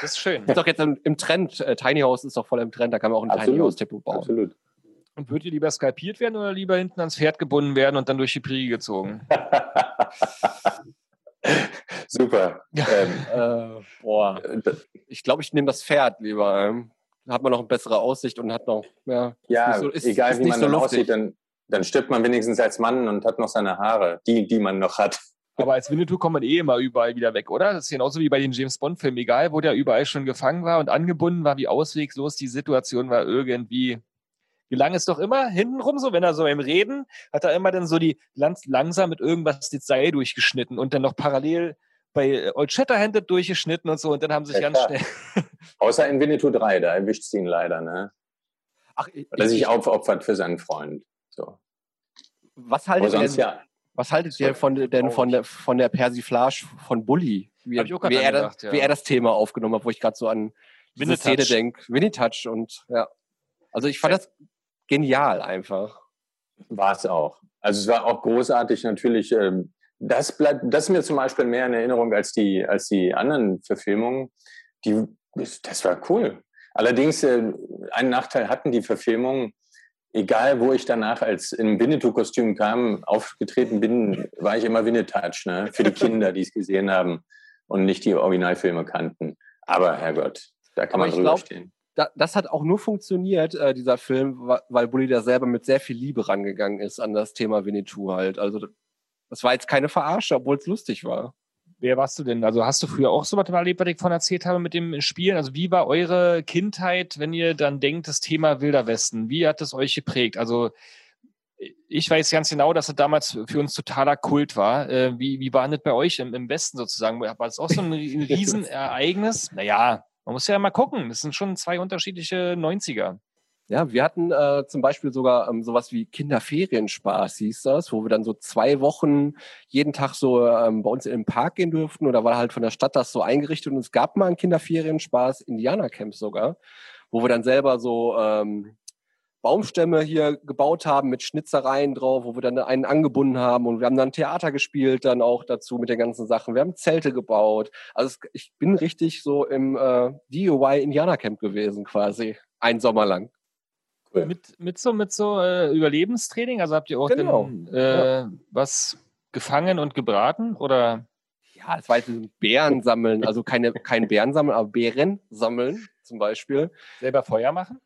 Das ist schön. Ist doch jetzt im, im Trend. Äh, Tiny House ist doch voll im Trend. Da kann man auch ein Absolut. Tiny House Tippi bauen. Absolut. Und würdet ihr lieber skalpiert werden oder lieber hinten ans Pferd gebunden werden und dann durch die Prie gezogen? Super. ähm, äh, boah. Ich glaube, ich nehme das Pferd lieber. Ähm. Da hat man noch eine bessere Aussicht und hat noch mehr. Ja, so, ist, egal ist wie man so dann aussieht, dann, dann stirbt man wenigstens als Mann und hat noch seine Haare, die, die man noch hat. Aber als Winnetou kommt man eh immer überall wieder weg, oder? Das ist genauso wie bei den James Bond-Filmen. Egal, wo der überall schon gefangen war und angebunden war, wie ausweglos die Situation war, irgendwie gelang es doch immer hintenrum so, wenn er so im Reden, hat er immer dann so die ganz langsam mit irgendwas das Seil durchgeschnitten und dann noch parallel bei Old Shatterhand durchgeschnitten und so und dann haben sich ja, ganz klar. schnell. Außer in Winnetou 3, da erwischt sie ihn leider, ne? Ach, ich, Weil er sich aufopfert für seinen Freund. So. Was haltet ihr ja, was haltet ihr von, denn von der, von der Persiflage von Bully? Wie, wie, er das, ja. wie er das Thema aufgenommen hat, wo ich gerade so an diese Szene denke. Winnie Touch und ja. Also ich fand das genial einfach. War es auch. Also es war auch großartig natürlich. Ähm, das bleibt, das ist mir zum Beispiel mehr in Erinnerung als die, als die anderen Verfilmungen. Die, das war cool. Allerdings, äh, einen Nachteil hatten die Verfilmungen, egal wo ich danach als im Winnetou-Kostüm kam, aufgetreten bin, war ich immer Winnetouch, ne? Für die Kinder, die es gesehen haben und nicht die Originalfilme kannten. Aber Herrgott, da kann Aber man drüber glaub, stehen. Da, das hat auch nur funktioniert, äh, dieser Film, weil Bully da selber mit sehr viel Liebe rangegangen ist an das Thema Winnetou halt. Also das war jetzt keine Verarsche, obwohl es lustig war. Wer warst du denn? Also hast du früher auch so was erlebt, was ich von erzählt habe mit dem Spielen? Also wie war eure Kindheit, wenn ihr dann denkt, das Thema Wilder Westen? Wie hat es euch geprägt? Also ich weiß ganz genau, dass es damals für uns totaler Kult war. Äh, wie, wie war das bei euch im, im Westen sozusagen? War das auch so ein Riesenereignis? Naja, man muss ja mal gucken. Das sind schon zwei unterschiedliche 90er. Ja, wir hatten äh, zum Beispiel sogar ähm, sowas wie Kinderferienspaß, hieß das, wo wir dann so zwei Wochen jeden Tag so ähm, bei uns in den Park gehen durften oder war halt von der Stadt das so eingerichtet und es gab mal einen Kinderferienspaß, Indianercamp sogar, wo wir dann selber so ähm, Baumstämme hier gebaut haben mit Schnitzereien drauf, wo wir dann einen angebunden haben und wir haben dann Theater gespielt dann auch dazu mit den ganzen Sachen. Wir haben Zelte gebaut. Also es, ich bin richtig so im äh, DIY Indianercamp gewesen quasi, ein Sommer lang. Cool. Mit, mit so, mit so äh, Überlebenstraining? Also habt ihr auch genau. denn, äh, ja. was gefangen und gebraten? Oder? Ja, es war jetzt Bären sammeln, also keine, kein Bären sammeln, aber Bären sammeln zum Beispiel. Selber Feuer machen?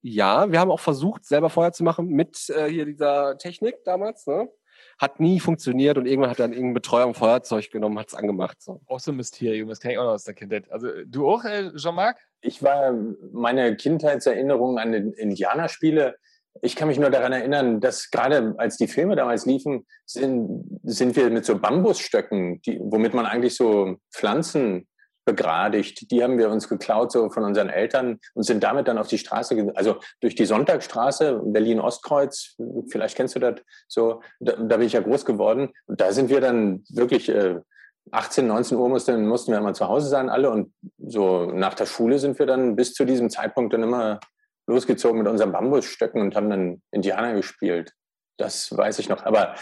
Ja, wir haben auch versucht, selber Feuer zu machen mit äh, hier dieser Technik damals. Ne? Hat nie funktioniert und irgendwann hat dann irgendein Betreuer ein Feuerzeug genommen, hat es angemacht. So. Auch so ein Mysterium, das kenne ich auch noch aus der Kindheit. Also du auch, äh, Jean-Marc? Ich war, meine Kindheitserinnerungen an den Indianerspiele ich kann mich nur daran erinnern, dass gerade als die Filme damals liefen, sind, sind wir mit so Bambusstöcken, die, womit man eigentlich so Pflanzen begradigt. Die haben wir uns geklaut so von unseren Eltern und sind damit dann auf die Straße, also durch die Sonntagstraße, Berlin-Ostkreuz, vielleicht kennst du das so, da, da, bin ich ja groß geworden. Und da sind wir dann wirklich äh, 18, 19 Uhr mussten, mussten wir immer zu Hause sein, alle. Und so nach der Schule sind wir dann bis zu diesem Zeitpunkt dann immer losgezogen mit unseren Bambusstöcken und haben dann Indianer gespielt. Das weiß ich noch. Aber,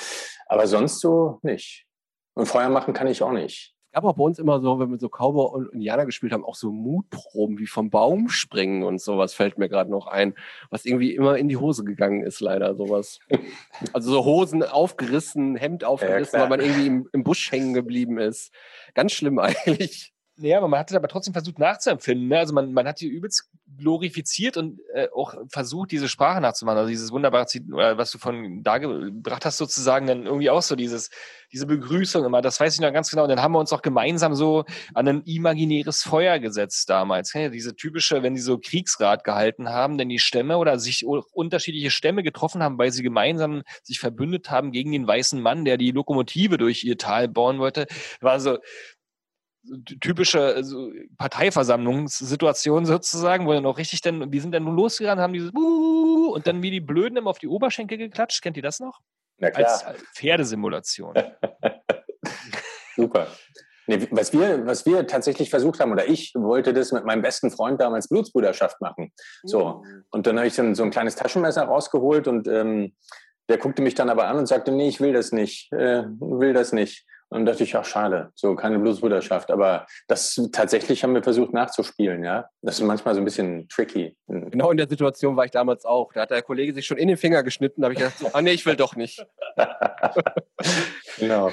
aber sonst so nicht. Und Feuer machen kann ich auch nicht gab auch bei uns immer so, wenn wir so Cowboy und Indianer gespielt haben, auch so Mutproben wie vom Baum springen und sowas fällt mir gerade noch ein, was irgendwie immer in die Hose gegangen ist, leider sowas. Also so Hosen aufgerissen, Hemd aufgerissen, ja, weil man irgendwie im, im Busch hängen geblieben ist. Ganz schlimm eigentlich. Ja, aber man hat es aber trotzdem versucht nachzuempfinden. Ne? Also man, man hat die übelst glorifiziert und äh, auch versucht, diese Sprache nachzumachen. Also dieses wunderbare, äh, was du von da gebracht hast, sozusagen, dann irgendwie auch so dieses, diese Begrüßung immer, das weiß ich noch ganz genau. Und dann haben wir uns auch gemeinsam so an ein imaginäres Feuer gesetzt damals. Ja, diese typische, wenn die so Kriegsrat gehalten haben, denn die Stämme oder sich unterschiedliche Stämme getroffen haben, weil sie gemeinsam sich verbündet haben gegen den weißen Mann, der die Lokomotive durch ihr Tal bauen wollte, war so, typische also Parteiversammlungssituation sozusagen, wo dann auch richtig dann, die sind dann nur losgegangen, haben dieses Buh und dann wie die Blöden immer auf die Oberschenkel geklatscht. Kennt ihr das noch? Na klar. Als, als Pferdesimulation. Super. Nee, was, wir, was wir tatsächlich versucht haben, oder ich wollte das mit meinem besten Freund damals Blutsbrüderschaft machen. So. Mhm. Und dann habe ich dann so ein kleines Taschenmesser rausgeholt und ähm, der guckte mich dann aber an und sagte, nee, ich will das nicht, äh, will das nicht. Und dachte ich, ach schade, so keine Bluesbrüderschaft. Aber das tatsächlich haben wir versucht nachzuspielen, ja. Das ist manchmal so ein bisschen tricky. Hm. Genau in der Situation war ich damals auch. Da hat der Kollege sich schon in den Finger geschnitten, da habe ich gedacht, so, ah nee, ich will doch nicht. genau.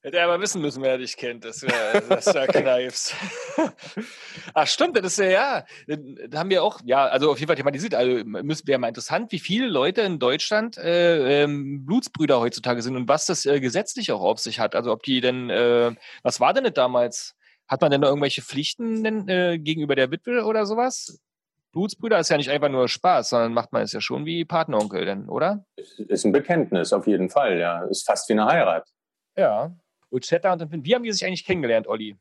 Hätte er aber wissen müssen, wer dich kennt, dass, wir, dass du da kneifst. Ach stimmt, das ist ja, ja, da haben wir auch, ja, also auf jeden Fall thematisiert. Also wäre mal interessant, wie viele Leute in Deutschland äh, ähm, Blutsbrüder heutzutage sind und was das äh, gesetzlich auch auf sich hat. Also ob die denn, äh, was war denn das damals? Hat man denn da irgendwelche Pflichten denn, äh, gegenüber der Witwe oder sowas? Blutsbrüder ist ja nicht einfach nur Spaß, sondern macht man es ja schon wie Partneronkel, denn, oder? Ist ein Bekenntnis, auf jeden Fall, ja. Ist fast wie eine Heirat. Ja. Und und wie haben die sich eigentlich kennengelernt, Olli?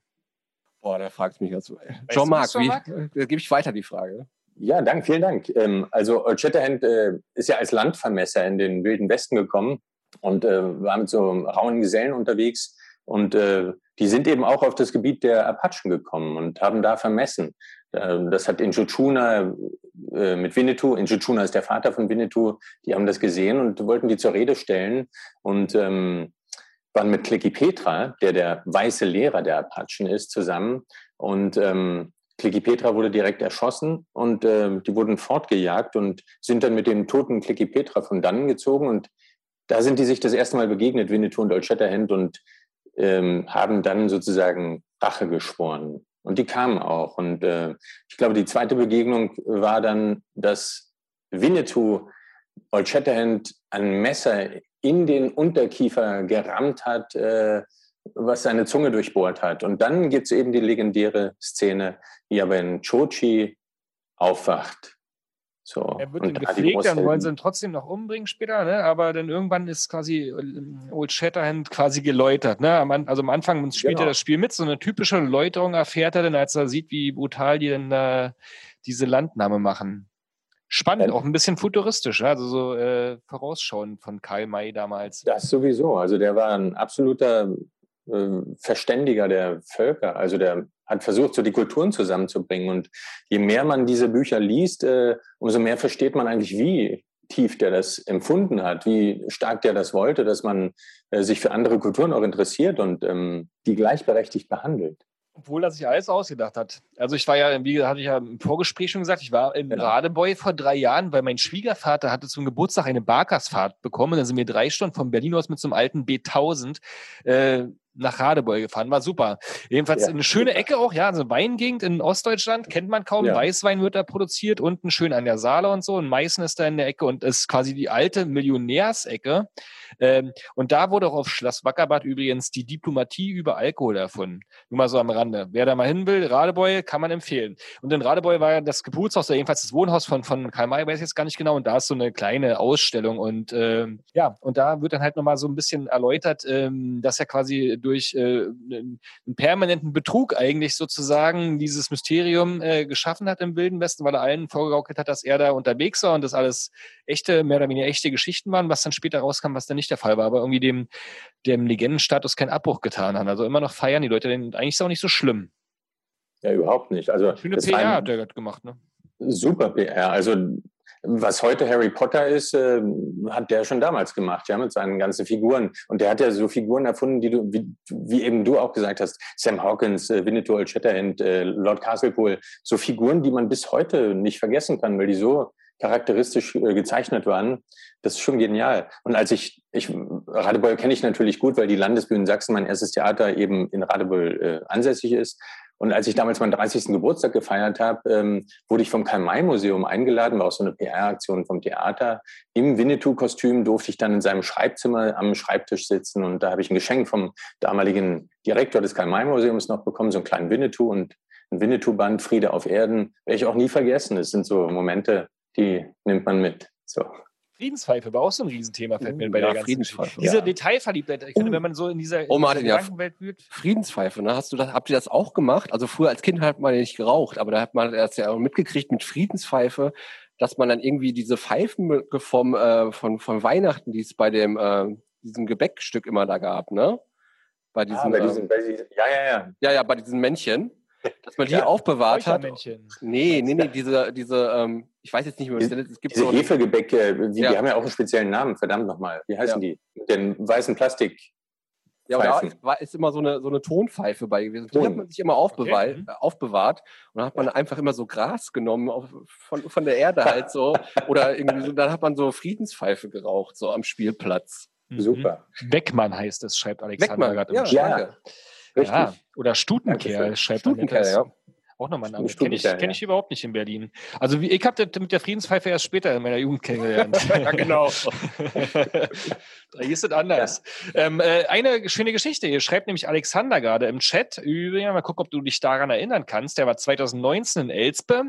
Boah, da fragt mich jetzt. Jean-Marc, wie äh, gebe ich weiter die Frage? Ja, danke, vielen Dank. Ähm, also Shatterhand äh, ist ja als Landvermesser in den Wilden Westen gekommen und äh, war mit so rauen Gesellen unterwegs. Und äh, die sind eben auch auf das Gebiet der Apachen gekommen und haben da vermessen. Ähm, das hat Injuchuna äh, mit Winnetou, Injuchuna ist der Vater von Winnetou, die haben das gesehen und wollten die zur Rede stellen. Und ähm, waren mit Clicky Petra, der der weiße Lehrer der Apachen ist, zusammen. Und ähm, Clicky Petra wurde direkt erschossen und äh, die wurden fortgejagt und sind dann mit dem toten Clicky Petra von dannen gezogen. Und da sind die sich das erste Mal begegnet, Winnetou und Old Shatterhand, und ähm, haben dann sozusagen Rache geschworen. Und die kamen auch. Und äh, ich glaube, die zweite Begegnung war dann, dass Winnetou Old Shatterhand ein Messer in den Unterkiefer gerammt hat, äh, was seine Zunge durchbohrt hat. Und dann gibt es eben die legendäre Szene, wie er wenn Chochi aufwacht. So. Er wird dann gepflegt, dann wollen sie ihn trotzdem noch umbringen später, ne? aber dann irgendwann ist quasi äh, Old Shatterhand quasi geläutert. Ne? Also am Anfang spielt genau. er das Spiel mit, so eine typische Läuterung erfährt er dann, als er sieht, wie brutal die dann äh, diese Landnahme machen. Spannend, auch ein bisschen futuristisch, also so äh, vorausschauend von Karl May damals. Das sowieso. Also der war ein absoluter äh, Verständiger der Völker. Also der hat versucht, so die Kulturen zusammenzubringen. Und je mehr man diese Bücher liest, äh, umso mehr versteht man eigentlich, wie tief der das empfunden hat, wie stark der das wollte, dass man äh, sich für andere Kulturen auch interessiert und ähm, die gleichberechtigt behandelt. Obwohl er sich alles ausgedacht hat. Also ich war ja, wie hatte ich ja im Vorgespräch schon gesagt, ich war in genau. Radebeul vor drei Jahren, weil mein Schwiegervater hatte zum Geburtstag eine Barkersfahrt bekommen. dann sind wir drei Stunden von Berlin aus mit so einem alten B1000 äh, nach Radebeul gefahren. War super. Jedenfalls Ja, eine schöne super. Ecke auch, ja, also Weingegend in Ostdeutschland kennt man kaum. Ja. Weißwein wird da produziert, unten schön an der Saale und so. Und Meißen ist da in der Ecke und ist quasi die alte Millionärsecke. Ähm, und da wurde auch auf Schloss Wackerbad übrigens die Diplomatie über Alkohol erfunden. Nur mal so am Rande. Wer da mal hin will, Radebeul kann man empfehlen. Und in Radebeul war ja das Geburtshaus, oder jedenfalls das Wohnhaus von, von Karl May, weiß ich jetzt gar nicht genau. Und da ist so eine kleine Ausstellung. Und ähm, ja, und da wird dann halt nochmal so ein bisschen erläutert, ähm, dass er quasi durch äh, einen, einen permanenten Betrug eigentlich sozusagen dieses Mysterium äh, geschaffen hat im Wilden Westen, weil er allen vorgegaukelt hat, dass er da unterwegs war und das alles echte, mehr oder weniger echte Geschichten waren, was dann später rauskam, was dann nicht der Fall war, aber irgendwie dem, dem Legendenstatus keinen Abbruch getan hat. Also immer noch feiern die Leute den. Eigentlich ist es auch nicht so schlimm. Ja, überhaupt nicht. Also Schöne PR hat der gemacht, ne? Super PR. Also was heute Harry Potter ist, äh, hat der schon damals gemacht, ja, mit seinen ganzen Figuren. Und der hat ja so Figuren erfunden, die du, wie, wie eben du auch gesagt hast, Sam Hawkins, äh, Winnetou Old Shatterhand, äh, Lord Castlepool, so Figuren, die man bis heute nicht vergessen kann, weil die so charakteristisch äh, gezeichnet waren. Das ist schon genial. Und als ich, ich Radebeul kenne ich natürlich gut, weil die Landesbühne Sachsen, mein erstes Theater, eben in Radebeul äh, ansässig ist. Und als ich damals meinen 30. Geburtstag gefeiert habe, ähm, wurde ich vom Karl-May-Museum eingeladen, war auch so eine PR-Aktion vom Theater. Im Winnetou-Kostüm durfte ich dann in seinem Schreibzimmer am Schreibtisch sitzen und da habe ich ein Geschenk vom damaligen Direktor des Karl-May-Museums noch bekommen, so einen kleinen Winnetou und ein Winnetou-Band, Friede auf Erden, werde ich auch nie vergessen. Das sind so Momente, die nimmt man mit. So. Friedenspfeife war auch so ein Riesenthema, fällt mir bei Ja, der ganzen Friedenspfeife. Diese Ja. Detailverliebtheit, ich finde, Oh. wenn man so in dieser, Oh, in Martin, dieser ja. Gedankenwelt wühlt, Friedenspfeife, ne? Hast du das, habt ihr das auch gemacht? Also früher als Kind hat man ja nicht geraucht, aber da hat man das ja auch mitgekriegt mit Friedenspfeife, dass man dann irgendwie diese Pfeifen vom, äh, von, von Weihnachten, die es bei dem, äh, diesem Gebäckstück immer da gab, ne? Bei diesen, Ah, bei äh, diesen, bei diesen, ja, ja, ja. ja, ja, bei diesen Männchen, dass man die Ja. aufbewahrt hat. Nee, nee, nee, diese, diese, ähm, ich weiß jetzt nicht mehr, was das ist. Es gibt Diese so Hefegebäcke, die, Ja. die haben ja auch einen speziellen Namen, verdammt nochmal. Wie heißen die? Mit den weißen Plastik. Ja, und da ist, war, ist immer so eine, so eine Tonpfeife bei gewesen. Die hat man sich immer aufbewahrt, Okay, äh, aufbewahrt. Und dann hat man einfach immer so Gras genommen auf, von, von der Erde halt so. Oder irgendwie so, dann hat man so Friedenspfeife geraucht, so am Spielplatz. Mhm. Super. Weckmann heißt es, schreibt Alexander Beckmann, gerade im ja. Ja. Richtig. Ja, oder Stutenkerl, schreibt Stutenkerl, Annette. ja. Auch nochmal ein Name. Kenne ich, kenn ja. ich überhaupt nicht in Berlin. Also wie, ich habe das mit der Friedenspfeife erst später in meiner Jugend kennengelernt. Ja, genau. da ist es anders. Ähm, äh, eine schöne Geschichte. Hier schreibt nämlich Alexander gerade im Chat. Übrigens, mal gucken, ob du dich daran erinnern kannst. Der war 2019 in Elspe.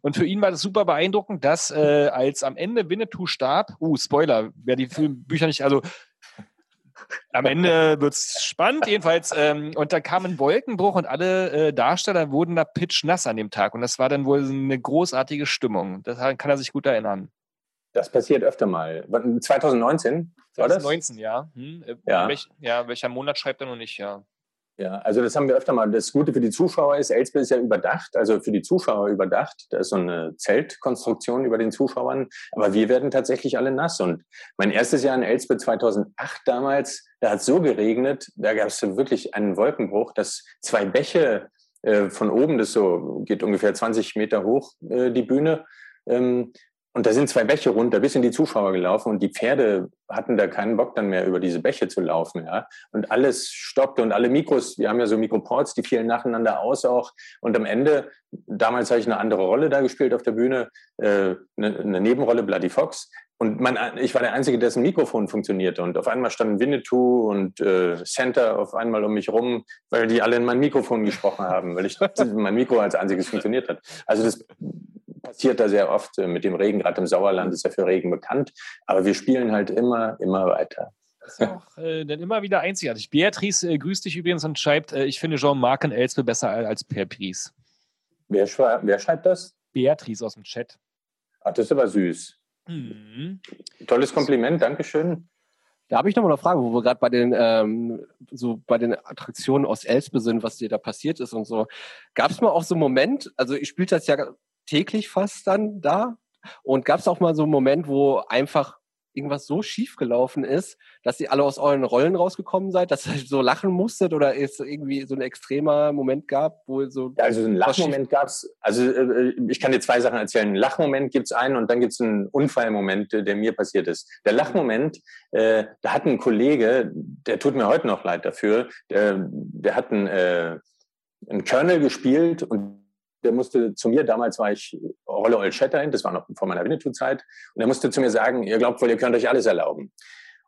Und für ihn war das super beeindruckend, dass äh, als am Ende Winnetou starb, uh, Spoiler, wer die Bücher nicht, also am Ende wird's spannend, jedenfalls. Ähm, und da kam ein Wolkenbruch und alle äh, Darsteller wurden da pitchnass an dem Tag. Und das war dann wohl eine großartige Stimmung. Daran kann er sich gut erinnern. Das passiert öfter mal. Wann- 2019 war das? 2019, ja. Hm? Äh, Ja. Welch, ja. Welcher Monat schreibt er noch nicht, ja. Ja, also das haben wir öfter mal. Das Gute für die Zuschauer ist, Elspe ist ja überdacht, also für die Zuschauer überdacht. Da ist so eine Zeltkonstruktion über den Zuschauern. Aber wir werden tatsächlich alle nass. Und mein erstes Jahr in Elspe 2008 damals, da hat es so geregnet, da gab es wirklich einen Wolkenbruch, dass zwei Bäche äh, von oben, das so geht ungefähr 20 Meter hoch, äh, die Bühne, ähm, und da sind zwei Bäche runter bis in die Zuschauer gelaufen und die Pferde hatten da keinen Bock dann mehr über diese Bäche zu laufen, ja. Und alles stoppte und alle Mikros, wir haben ja so Mikroports, die fielen nacheinander aus auch. Und am Ende, damals habe ich eine andere Rolle da gespielt auf der Bühne, äh, eine, eine Nebenrolle Bloody Fox. Und mein, ich war der Einzige, dessen Mikrofon funktionierte. Und auf einmal standen Winnetou und äh, Center auf einmal um mich rum, weil die alle in mein Mikrofon gesprochen haben, weil ich mein Mikro als einziges funktioniert hat. Also das passiert da sehr oft äh, mit dem Regen. Gerade im Sauerland ist ja für Regen bekannt. Aber wir spielen halt immer, immer weiter. Das ist ja auch äh, dann immer wieder einzigartig. Beatrice äh, grüßt dich übrigens und schreibt, äh, ich finde Jean-Marc in Elspe besser als Per Pries. Wer, wer schreibt das? Beatrice aus dem Chat. Ach, das ist aber süß. Mhm. Tolles Kompliment, Dankeschön. Da habe ich noch mal eine Frage, wo wir gerade bei den ähm, so bei den Attraktionen aus Elspe sind, was dir da passiert ist und so. Gab es mal auch so einen Moment, also ich spiele das ja täglich fast dann da und gab es auch mal so einen Moment, wo einfach irgendwas so schief gelaufen ist, dass ihr alle aus euren Rollen rausgekommen seid, dass ihr so lachen musstet oder es irgendwie so ein extremer Moment gab, wo so. Ja, also einen Lachmoment gab es. Also äh, ich kann dir zwei Sachen erzählen. Einen Lachmoment gibt es einen und dann gibt es einen Unfallmoment, äh, der mir passiert ist. Der Lachmoment, äh, da hat ein Kollege, der tut mir heute noch leid dafür, der, der hat einen, äh, einen Colonel gespielt und der musste zu mir, damals war ich Rolle Old Shatterhand, das war noch vor meiner Winnetou-Zeit, und er musste zu mir sagen, ihr glaubt wohl, ihr könnt euch alles erlauben.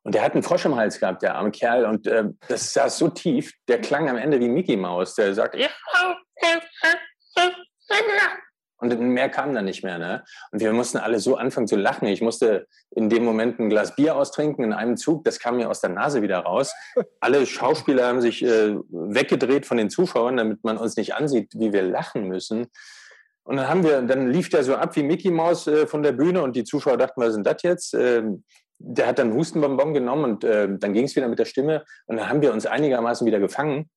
Und der hat einen Frosch im Hals gehabt, der arme Kerl, und äh, das saß so tief, der klang am Ende wie Mickey Mouse, der sagt, ja, und mehr kam dann nicht mehr. Ne? Und wir mussten alle so anfangen zu lachen. Ich musste in dem Moment ein Glas Bier austrinken in einem Zug. Das kam mir aus der Nase wieder raus. Alle Schauspieler haben sich äh, weggedreht von den Zuschauern, damit man uns nicht ansieht, wie wir lachen müssen. Und dann haben wir, dann lief der so ab wie Mickey Mouse äh, von der Bühne und die Zuschauer dachten, was ist denn das jetzt? Ähm, der hat dann Hustenbonbon genommen und äh, dann ging es wieder mit der Stimme. Und dann haben wir uns einigermaßen wieder gefangen.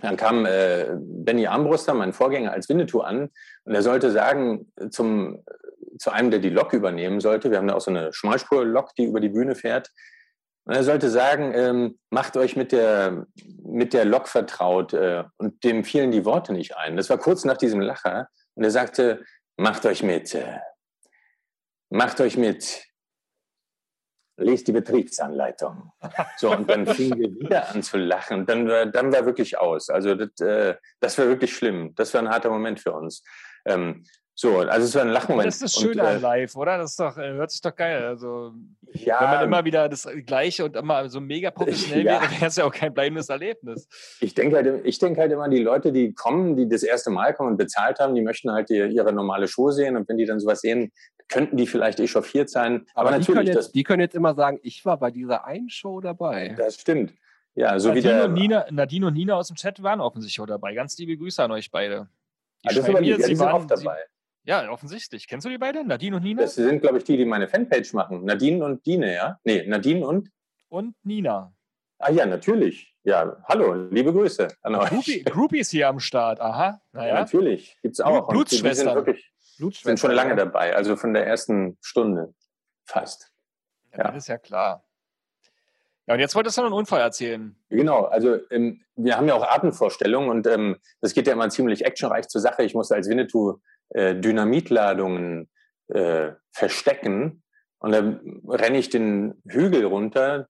Dann kam äh, Benny Armbruster, mein Vorgänger, als Winnetou an und er sollte sagen zum, zu einem, der die Lok übernehmen sollte, wir haben da auch so eine Schmalspur-Lok, die über die Bühne fährt, und er sollte sagen, ähm, macht euch mit der, mit der Lok vertraut äh, und dem fielen die Worte nicht ein. Das war kurz nach diesem Lacher und er sagte, macht euch mit, äh, macht euch mit, lest die Betriebsanleitung. So, und dann fingen wir wieder an zu lachen. Dann war, dann war wirklich aus. Also das, äh, das war wirklich schlimm. Das war ein harter Moment für uns. Ähm, so, also es war ein Lachmoment. Das ist schön an äh, live, oder? Das ist doch, äh, hört sich doch geil. Also, ja, wenn man immer wieder das Gleiche und immer so mega professionell ja. wäre, wäre es ja auch kein bleibendes Erlebnis. Ich denke halt, ich denke halt immer, die Leute, die kommen, die das erste Mal kommen und bezahlt haben, die möchten halt die, ihre normale Show sehen und wenn die dann sowas sehen, könnten die vielleicht echauffiert sein. Aber, Aber natürlich. Die können, jetzt, die können jetzt immer sagen, ich war bei dieser einen Show dabei. Das stimmt. Ja, so Nadine, wie der, und Nina, Nadine und Nina aus dem Chat waren offensichtlich auch dabei. Ganz liebe Grüße an euch beide. Ah, das aber die, sind waren, oft dabei. Sie, ja, offensichtlich. Kennst du die beiden? Nadine und Nina? Das sind, glaube ich, die, die meine Fanpage machen. Nadine und Dine, ja? Nee, Nadine und? Und Nina. Ah ja, natürlich. Ja, hallo, liebe Grüße an euch. Groupie, Groupies hier am Start, aha. Naja. Ja, natürlich, gibt es auch. Blutschwestern. Die sind wirklich sind schon lange dabei, also von der ersten Stunde fast. Ja, ja. Das ist ja klar. Ja, und jetzt wolltest du noch einen Unfall erzählen. Genau, also ähm, wir haben ja auch Artenvorstellungen und ähm, das geht ja immer ziemlich actionreich zur Sache. Ich musste als Winnetou äh, Dynamitladungen äh, verstecken und dann renne ich den Hügel runter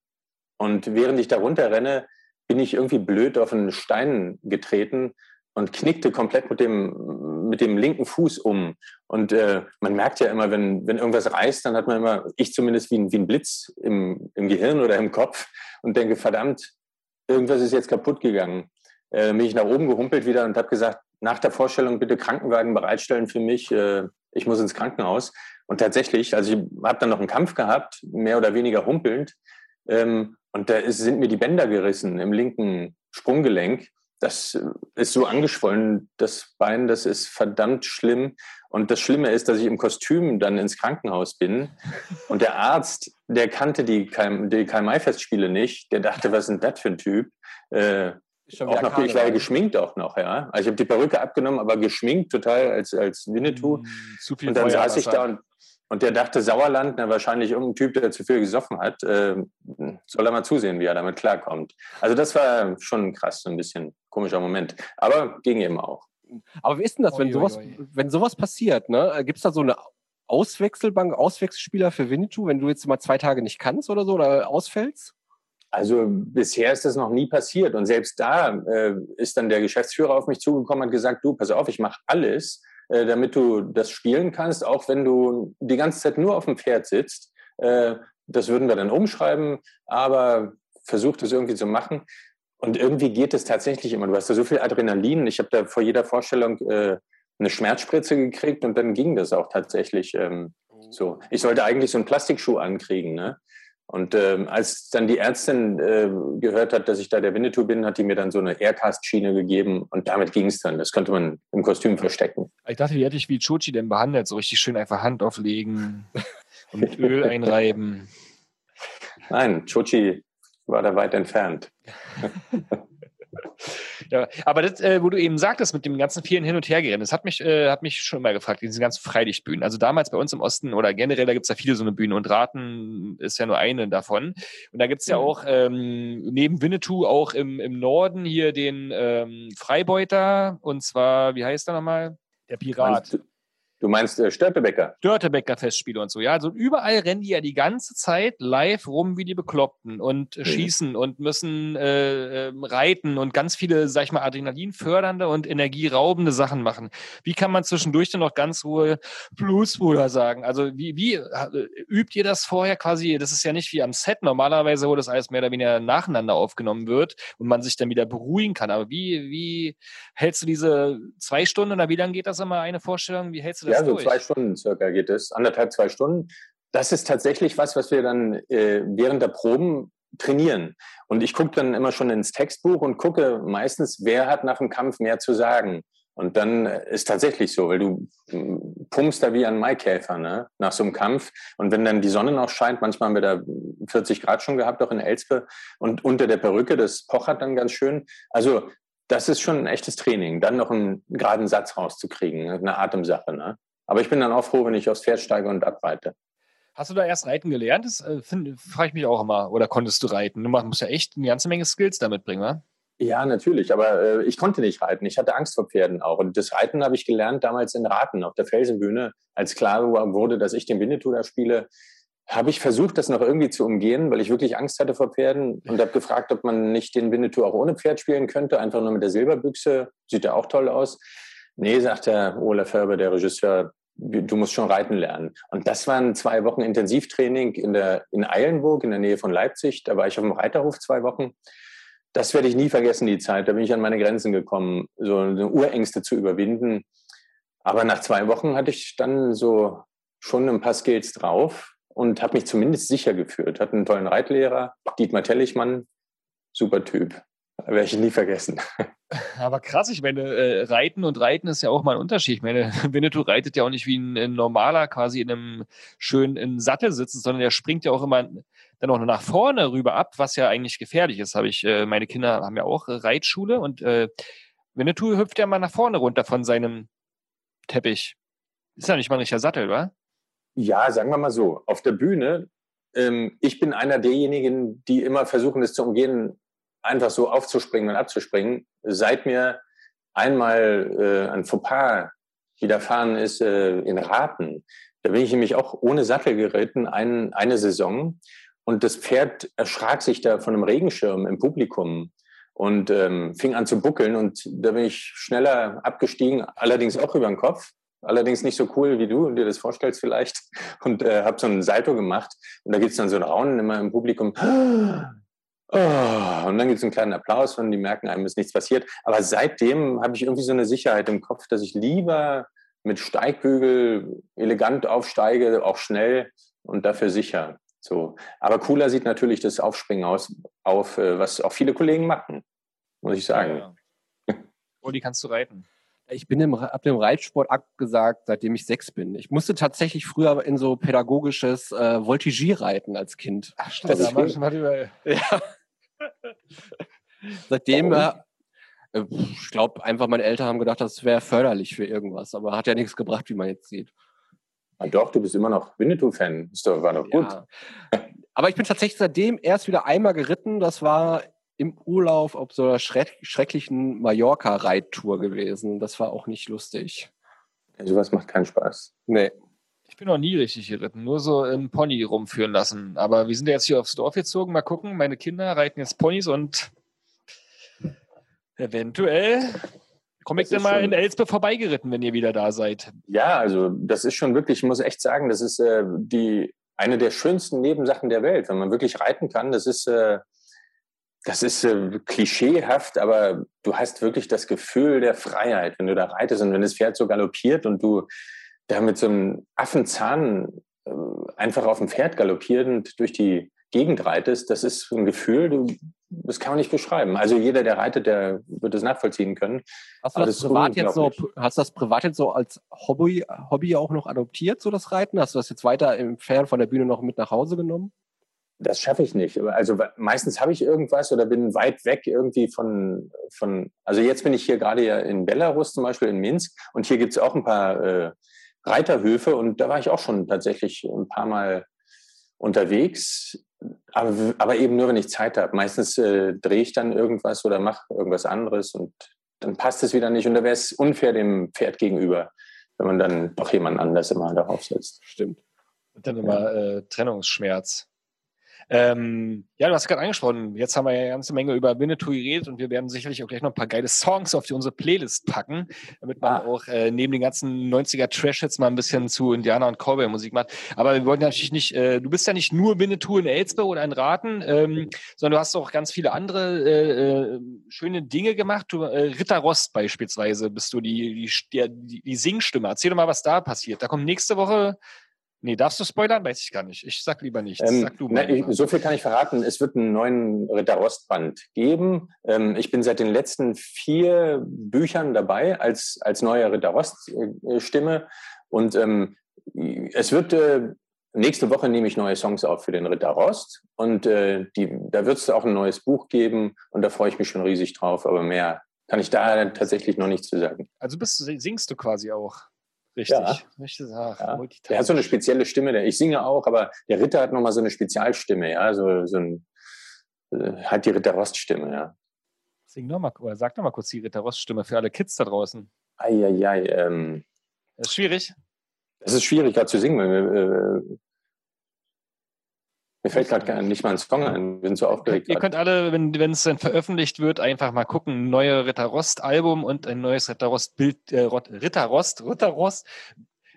und während ich da runter renne, bin ich irgendwie blöd auf einen Stein getreten und knickte komplett mit dem, mit dem linken Fuß um. Und äh, man merkt ja immer, wenn, wenn irgendwas reißt, dann hat man immer, ich zumindest, wie ein, wie ein Blitz im, im Gehirn oder im Kopf und denke, verdammt, irgendwas ist jetzt kaputt gegangen. Äh, bin ich nach oben gehumpelt wieder und habe gesagt, nach der Vorstellung bitte Krankenwagen bereitstellen für mich. Äh, ich muss ins Krankenhaus. Und tatsächlich, also ich habe dann noch einen Kampf gehabt, mehr oder weniger humpelnd. Ähm, und da ist, sind mir die Bänder gerissen im linken Sprunggelenk das ist so angeschwollen, das Bein, das ist verdammt schlimm. Und das Schlimme ist, dass ich im Kostüm dann ins Krankenhaus bin. Und der Arzt, der kannte die, KM, die KMI-Festspiele nicht. Der dachte, was ist denn das für ein Typ? Äh, auch noch, ich war ja geschminkt auch noch, ja. Also ich habe die Perücke abgenommen, aber geschminkt total als, als Winnetou. Mm, zu viel und dann Feuer saß ich da und und der dachte, Sauerland, na, wahrscheinlich irgendein Typ, der zu viel gesoffen hat, äh, soll er mal zusehen, wie er damit klarkommt. Also das war schon krass, so ein bisschen komischer Moment. Aber ging eben auch. Aber wie ist denn das, wenn sowas, wenn sowas passiert? Ne? Gibt es da so eine Auswechselbank, Auswechselspieler für Winnetou, wenn du jetzt mal zwei Tage nicht kannst oder so oder ausfällst? Also bisher ist das noch nie passiert. Und selbst da äh, ist dann der Geschäftsführer auf mich zugekommen und gesagt, du, pass auf, ich mache alles, äh, damit du das spielen kannst, auch wenn du die ganze Zeit nur auf dem Pferd sitzt. Äh, das würden wir dann umschreiben, aber versuch das irgendwie zu machen. Und irgendwie geht es tatsächlich immer. Du hast da so viel Adrenalin. Ich habe da vor jeder Vorstellung äh, eine Schmerzspritze gekriegt und dann ging das auch tatsächlich ähm, so. Ich sollte eigentlich so einen Plastikschuh ankriegen, ne? Und ähm, als dann die Ärztin äh, gehört hat, dass ich da der Winnetou bin, hat die mir dann so eine Aircast-Schiene gegeben und damit ging es dann. Das konnte man im Kostüm verstecken. Ich dachte, wie hätte ich wie Chuchi denn behandelt? So richtig schön einfach Hand auflegen und mit Öl einreiben. Nein, Chuchi war da weit entfernt. Ja, aber das, äh, wo du eben sagtest, mit dem ganzen vielen Hin- und Hergehen, das hat mich, äh, hat mich schon mal gefragt, diese ganzen Freilichtbühnen. Also damals bei uns im Osten oder generell, da gibt's ja viele so eine Bühnen und Raten ist ja nur eine davon. Und da gibt's ja Mhm. auch ähm, neben Winnetou auch im, im Norden hier den ähm, Freibeuter und zwar, wie heißt der nochmal? Der Pirat. Meinst du, meinst äh, Störtebecker? Störtebecker Festspiele und so, ja. Also überall rennen die ja die ganze Zeit live rum wie die Bekloppten und äh, Mhm. schießen und müssen äh, ähm, reiten und ganz viele, sag ich mal, adrenalinfördernde und energieraubende Sachen machen. Wie kann man zwischendurch dann noch ganz Ruhe Bluesbruder sagen? Also wie, wie äh, übt ihr das vorher quasi? Das ist ja nicht wie am Set normalerweise, wo das alles mehr oder weniger nacheinander aufgenommen wird und man sich dann wieder beruhigen kann. Aber wie, wie hältst du diese zwei Stunden oder wie lange geht das immer eine Vorstellung? Wie hältst du das Ja, so durch? zwei Stunden circa geht es, anderthalb, zwei Stunden. Das ist tatsächlich was, was wir dann äh, während der Proben trainieren. Und ich gucke dann immer schon ins Textbuch und gucke meistens, wer hat nach dem Kampf mehr zu sagen. Und dann äh, ist tatsächlich so, weil du mm, pumpst da wie ein Maikäfer ne? nach so einem Kampf. Und wenn dann die Sonne noch scheint, manchmal haben wir da 40 Grad schon gehabt, auch in Elspe, und unter der Perücke, das pochert dann ganz schön. Also das ist schon ein echtes Training, dann noch einen geraden Satz rauszukriegen, eine Atemsache. Ne? Aber ich bin dann auch froh, wenn ich aufs Pferd steige und abreite. Hast du da erst reiten gelernt? Das äh, frage ich mich auch immer. Oder konntest du reiten? Du musst ja echt eine ganze Menge Skills damit bringen, wa? Ja, natürlich, aber äh, ich konnte nicht reiten. Ich hatte Angst vor Pferden auch. Und das Reiten habe ich gelernt damals in Raten auf der Felsenbühne. Als klar wurde, dass ich den Winnetou da spiele, habe ich versucht, das noch irgendwie zu umgehen, weil ich wirklich Angst hatte vor Pferden und habe gefragt, ob man nicht den Winnetou auch ohne Pferd spielen könnte, einfach nur mit der Silberbüchse. Sieht ja auch toll aus. Nee, sagt der Olaf Ferber, der Regisseur, du musst schon reiten lernen. Und das waren zwei Wochen Intensivtraining in, der, in Eilenburg, in der Nähe von Leipzig. Da war ich auf dem Reiterhof zwei Wochen. Das werde ich nie vergessen, die Zeit. Da bin ich an meine Grenzen gekommen, so eine Urängste zu überwinden. Aber nach zwei Wochen hatte ich dann so schon ein paar Skills drauf und habe mich zumindest sicher gefühlt. Hatte einen tollen Reitlehrer, Dietmar Tellichmann, super Typ. Werde ich nie vergessen. Aber krass, ich meine, äh, Reiten und Reiten ist ja auch mal ein Unterschied. Ich meine, Winnetou reitet ja auch nicht wie ein, ein normaler quasi in einem schönen in Sattel sitzen, sondern der springt ja auch immer dann auch nach vorne rüber ab, was ja eigentlich gefährlich ist. Habe ich, äh, meine Kinder haben ja auch äh, Reitschule und äh, Winnetou hüpft ja mal nach vorne runter von seinem Teppich. Ist ja nicht mal ein richtiger Sattel, wa? Ja, sagen wir mal so. Auf der Bühne, ähm, ich bin einer derjenigen, die immer versuchen, das zu umgehen, einfach so aufzuspringen und abzuspringen. Seit mir einmal äh, ein Fauxpas widerfahren ist äh, in Raten, da bin ich nämlich auch ohne Sattel geritten, ein, eine Saison. Und das Pferd erschrak sich da von einem Regenschirm im Publikum und ähm, fing an zu buckeln. Und da bin ich schneller abgestiegen, allerdings auch über den Kopf. Allerdings nicht so cool, wie du und dir das vorstellst vielleicht. Und äh, habe so einen Salto gemacht. Und da gibt's dann so ein Raunen immer im Publikum. Oh, und dann gibt es einen kleinen Applaus und die merken, einem ist nichts passiert. Aber seitdem habe ich irgendwie so eine Sicherheit im Kopf, dass ich lieber mit Steigbügel elegant aufsteige, auch schnell und dafür sicher. So. Aber cooler sieht natürlich das Aufspringen aus, auf, äh, was auch viele Kollegen machen, muss ich sagen. Ja, ja. Oh, die kannst du reiten. Ich bin im, ab dem Reitsport abgesagt, seitdem ich sechs bin. Ich musste tatsächlich früher in so pädagogisches äh, Voltigier reiten als Kind. Ach, stimmt, Das da schon mal über. Ja. Seitdem, äh, äh, ich glaube, einfach meine Eltern haben gedacht, das wäre förderlich für irgendwas, aber hat ja nichts gebracht, wie man jetzt sieht. Ah, doch, du bist immer noch Winnetou-Fan. Ist doch, war doch gut. Ja. Aber ich bin tatsächlich seitdem erst wieder einmal geritten. Das war im Urlaub auf so einer schreck schrecklichen Mallorca-Reittour gewesen. Das war auch nicht lustig. Sowas macht keinen Spaß. Nee. Ich bin noch nie richtig geritten, nur so im Pony rumführen lassen. Aber wir sind ja jetzt hier aufs Dorf gezogen. Mal gucken, meine Kinder reiten jetzt Ponys und eventuell komme ich ist mal in Elspe vorbeigeritten, wenn ihr wieder da seid. Ja, also das ist schon wirklich, ich muss echt sagen, das ist äh, die eine der schönsten Nebensachen der Welt, wenn man wirklich reiten kann. Das ist äh, das ist äh, klischeehaft, aber du hast wirklich das Gefühl der Freiheit, wenn du da reitest und wenn das Pferd so galoppiert und du da mit so einem Affenzahn äh, einfach auf dem Pferd galoppierend durch die Gegend reitest, das ist ein Gefühl, du, das kann man nicht beschreiben. Also jeder, der reitet, der wird es nachvollziehen können. Hast du das, das privat jetzt so, hast du das privat jetzt so als Hobby, Hobby auch noch adoptiert, so das Reiten? Hast du das jetzt weiter im Fern von der Bühne noch mit nach Hause genommen? Das schaffe ich nicht. Also meistens habe ich irgendwas oder bin weit weg irgendwie von, von also jetzt bin ich hier gerade ja in Belarus zum Beispiel, in Minsk und hier gibt es auch ein paar äh, Reiterhöfe und da war ich auch schon tatsächlich ein paar Mal unterwegs, aber, aber eben nur, wenn ich Zeit habe. Meistens äh, drehe ich dann irgendwas oder mache irgendwas anderes und dann passt es wieder nicht und da wäre es unfair dem Pferd gegenüber, wenn man dann doch jemand anders immer darauf setzt. Stimmt. Und dann immer äh, Trennungsschmerz. Ähm, ja, du hast gerade angesprochen, jetzt haben wir ja eine ganze Menge über Winnetou geredet und wir werden sicherlich auch gleich noch ein paar geile Songs auf die, unsere Playlist packen, damit man ah. auch äh, neben den ganzen 90er Trash-Hits mal ein bisschen zu Indianer- und Cowboy-Musik macht. Aber wir wollten natürlich nicht, äh, du bist ja nicht nur Winnetou in Elsbeth oder in Raten, ähm, sondern du hast auch ganz viele andere äh, äh schöne Dinge gemacht. Du, äh, Ritter Rost beispielsweise bist du die, die, die, die Singstimme. Erzähl doch mal, was da passiert. Da kommt nächste Woche Nee, darfst du spoilern? Weiß ich gar nicht. Ich sag lieber nichts. Ähm, sag du na, ich, so viel kann ich verraten. Es wird einen neuen Ritter Rostband geben. Ähm, ich bin seit den letzten vier Büchern dabei als, als neue Ritter Rost-Stimme. Und ähm, es wird äh, nächste Woche nehme ich neue Songs auf für den Ritter Rost. Und äh, die, da wird es auch ein neues Buch geben. Und da freue ich mich schon riesig drauf. Aber mehr kann ich da tatsächlich noch nicht zu sagen. Also bist, singst du quasi auch? Richtig. Ja. Richtig ach, ja. Der hat so eine spezielle Stimme. Ich singe auch, aber der Ritter hat nochmal so eine Spezialstimme, ja, so, so ein, äh, hat die Ritter-Rost-Stimme, ja. Sing noch mal, oder sag noch mal kurz die Ritter-Rost-Stimme für alle Kids da draußen. Eieiei, ähm. Das ist schwierig. Das ist schwierig, gerade zu singen. Mir fällt gerade nicht mal ein Song ein, bin so aufgeregt. Ihr könnt alle, wenn es dann veröffentlicht wird, einfach mal gucken. Neue Ritter Rost Album und ein neues Ritter Rost Bild, äh, Ritter Rost, Ritter Rost.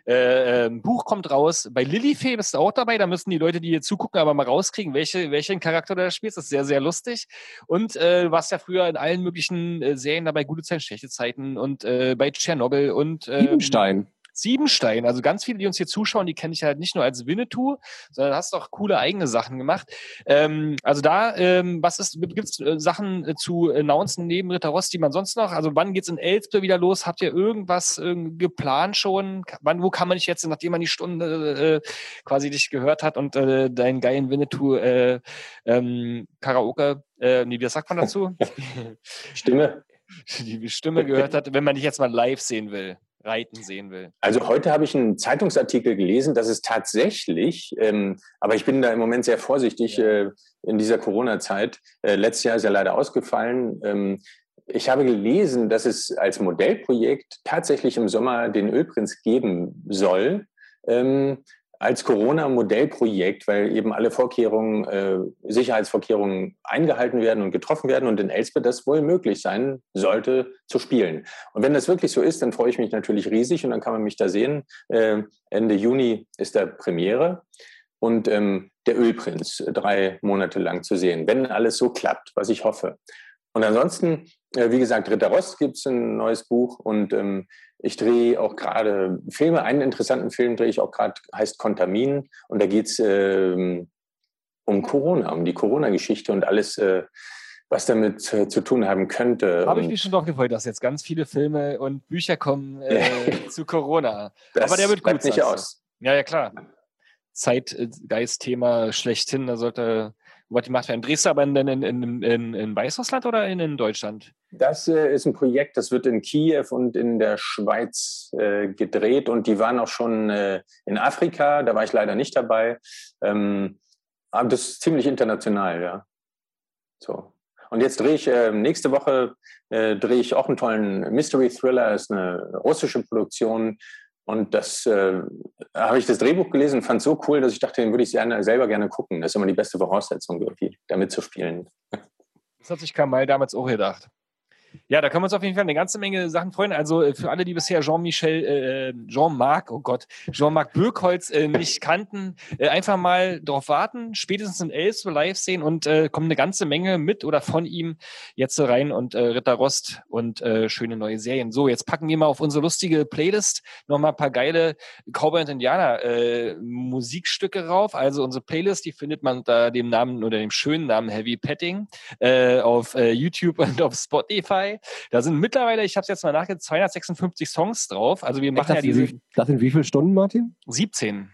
Äh, äh, Buch kommt raus. Bei Lilifee bist du auch dabei. Da müssen die Leute, die hier zugucken, aber mal rauskriegen, welche, welchen Charakter du da spielst. Das ist sehr, sehr lustig. Und äh, du warst ja früher in allen möglichen äh, Serien dabei, gute Zeiten, schlechte Zeiten und äh, bei Tschernobyl und äh, Siebenstein. Siebenstein. Also ganz viele, die uns hier zuschauen, die kenne ich halt nicht nur als Winnetou, sondern hast auch coole eigene Sachen gemacht. Ähm, also da, ähm, was ist, gibt es äh, Sachen äh, zu announcen neben Ritter Rost, die man sonst noch? Also wann geht's in Elspe wieder los? Habt ihr irgendwas äh, geplant schon? Wann, wo kann man dich jetzt, nachdem man die Stunde äh, quasi dich gehört hat und äh, deinen geilen Winnetou äh, ähm, Karaoke, äh, nee, wie sagt man dazu? Stimme. Die Stimme gehört hat, wenn man dich jetzt mal live sehen will reiten sehen will? Also heute habe ich einen Zeitungsartikel gelesen, dass es tatsächlich, ähm, aber ich bin da im Moment sehr vorsichtig ja. äh, in dieser Corona-Zeit. Äh, letztes Jahr ist ja leider ausgefallen. Ähm, ich habe gelesen, dass es als Modellprojekt tatsächlich im Sommer den Ölprinz geben soll. Ähm, als Corona-Modellprojekt, weil eben alle Vorkehrungen, äh, Sicherheitsvorkehrungen eingehalten werden und getroffen werden und in Elsbeth das wohl möglich sein sollte zu spielen. Und wenn das wirklich so ist, dann freue ich mich natürlich riesig und dann kann man mich da sehen. Äh, Ende Juni ist der Premiere und ähm, der Ölprinz drei Monate lang zu sehen, wenn alles so klappt, was ich hoffe. Und ansonsten, äh, wie gesagt, Ritter Rost gibt es ein neues Buch und ähm, ich drehe auch gerade Filme. Einen interessanten Film drehe ich auch gerade, heißt Kontamin. Und da geht es ähm, um Corona, um die Corona-Geschichte und alles, äh, was damit äh, zu tun haben könnte. Habe ich mich schon doch gefreut, dass jetzt ganz viele Filme und Bücher kommen äh, zu Corona. Das Aber der wird gut. nicht aus. Ja, ja, klar. Zeitgeist-Thema schlechthin, da sollte was macht werden. Drehst du aber in, in, in, in, in Weißrussland oder in, in Deutschland? Das äh, ist ein Projekt, das wird in Kiew und in der Schweiz äh, gedreht und die waren auch schon äh, in Afrika, da war ich leider nicht dabei. Ähm, aber das ist ziemlich international, ja. So. Und jetzt drehe ich, äh, nächste Woche äh, drehe ich auch einen tollen Mystery Thriller, ist eine russische Produktion und das äh, habe ich das Drehbuch gelesen und fand so cool, dass ich dachte, den würde ich gerne, selber gerne gucken. Das ist immer die beste Voraussetzung, irgendwie, da mitzuspielen. Das hat sich Kamal damals auch gedacht. Ja, da können wir uns auf jeden Fall eine ganze Menge Sachen freuen. Also äh, für alle, die bisher Jean-Michel, äh, Jean-Marc, oh Gott, Jean-Marc Birkholz äh, nicht kannten, äh, einfach mal darauf warten, spätestens in Elf live sehen und äh, kommt eine ganze Menge mit oder von ihm jetzt rein und äh, Ritter Rost und äh, schöne neue Serien. So, jetzt packen wir mal auf unsere lustige Playlist nochmal ein paar geile Cowboy und Indianer äh, Musikstücke rauf. Also unsere Playlist, die findet man unter dem Namen oder dem schönen Namen Heavy Petting äh, auf äh, YouTube und auf Spotify. Spotify. Da sind mittlerweile, ich habe es jetzt mal nachgedacht, 256 Songs drauf. Also wir machen das ja diese. Das sind wie viele Stunden, Martin? 17.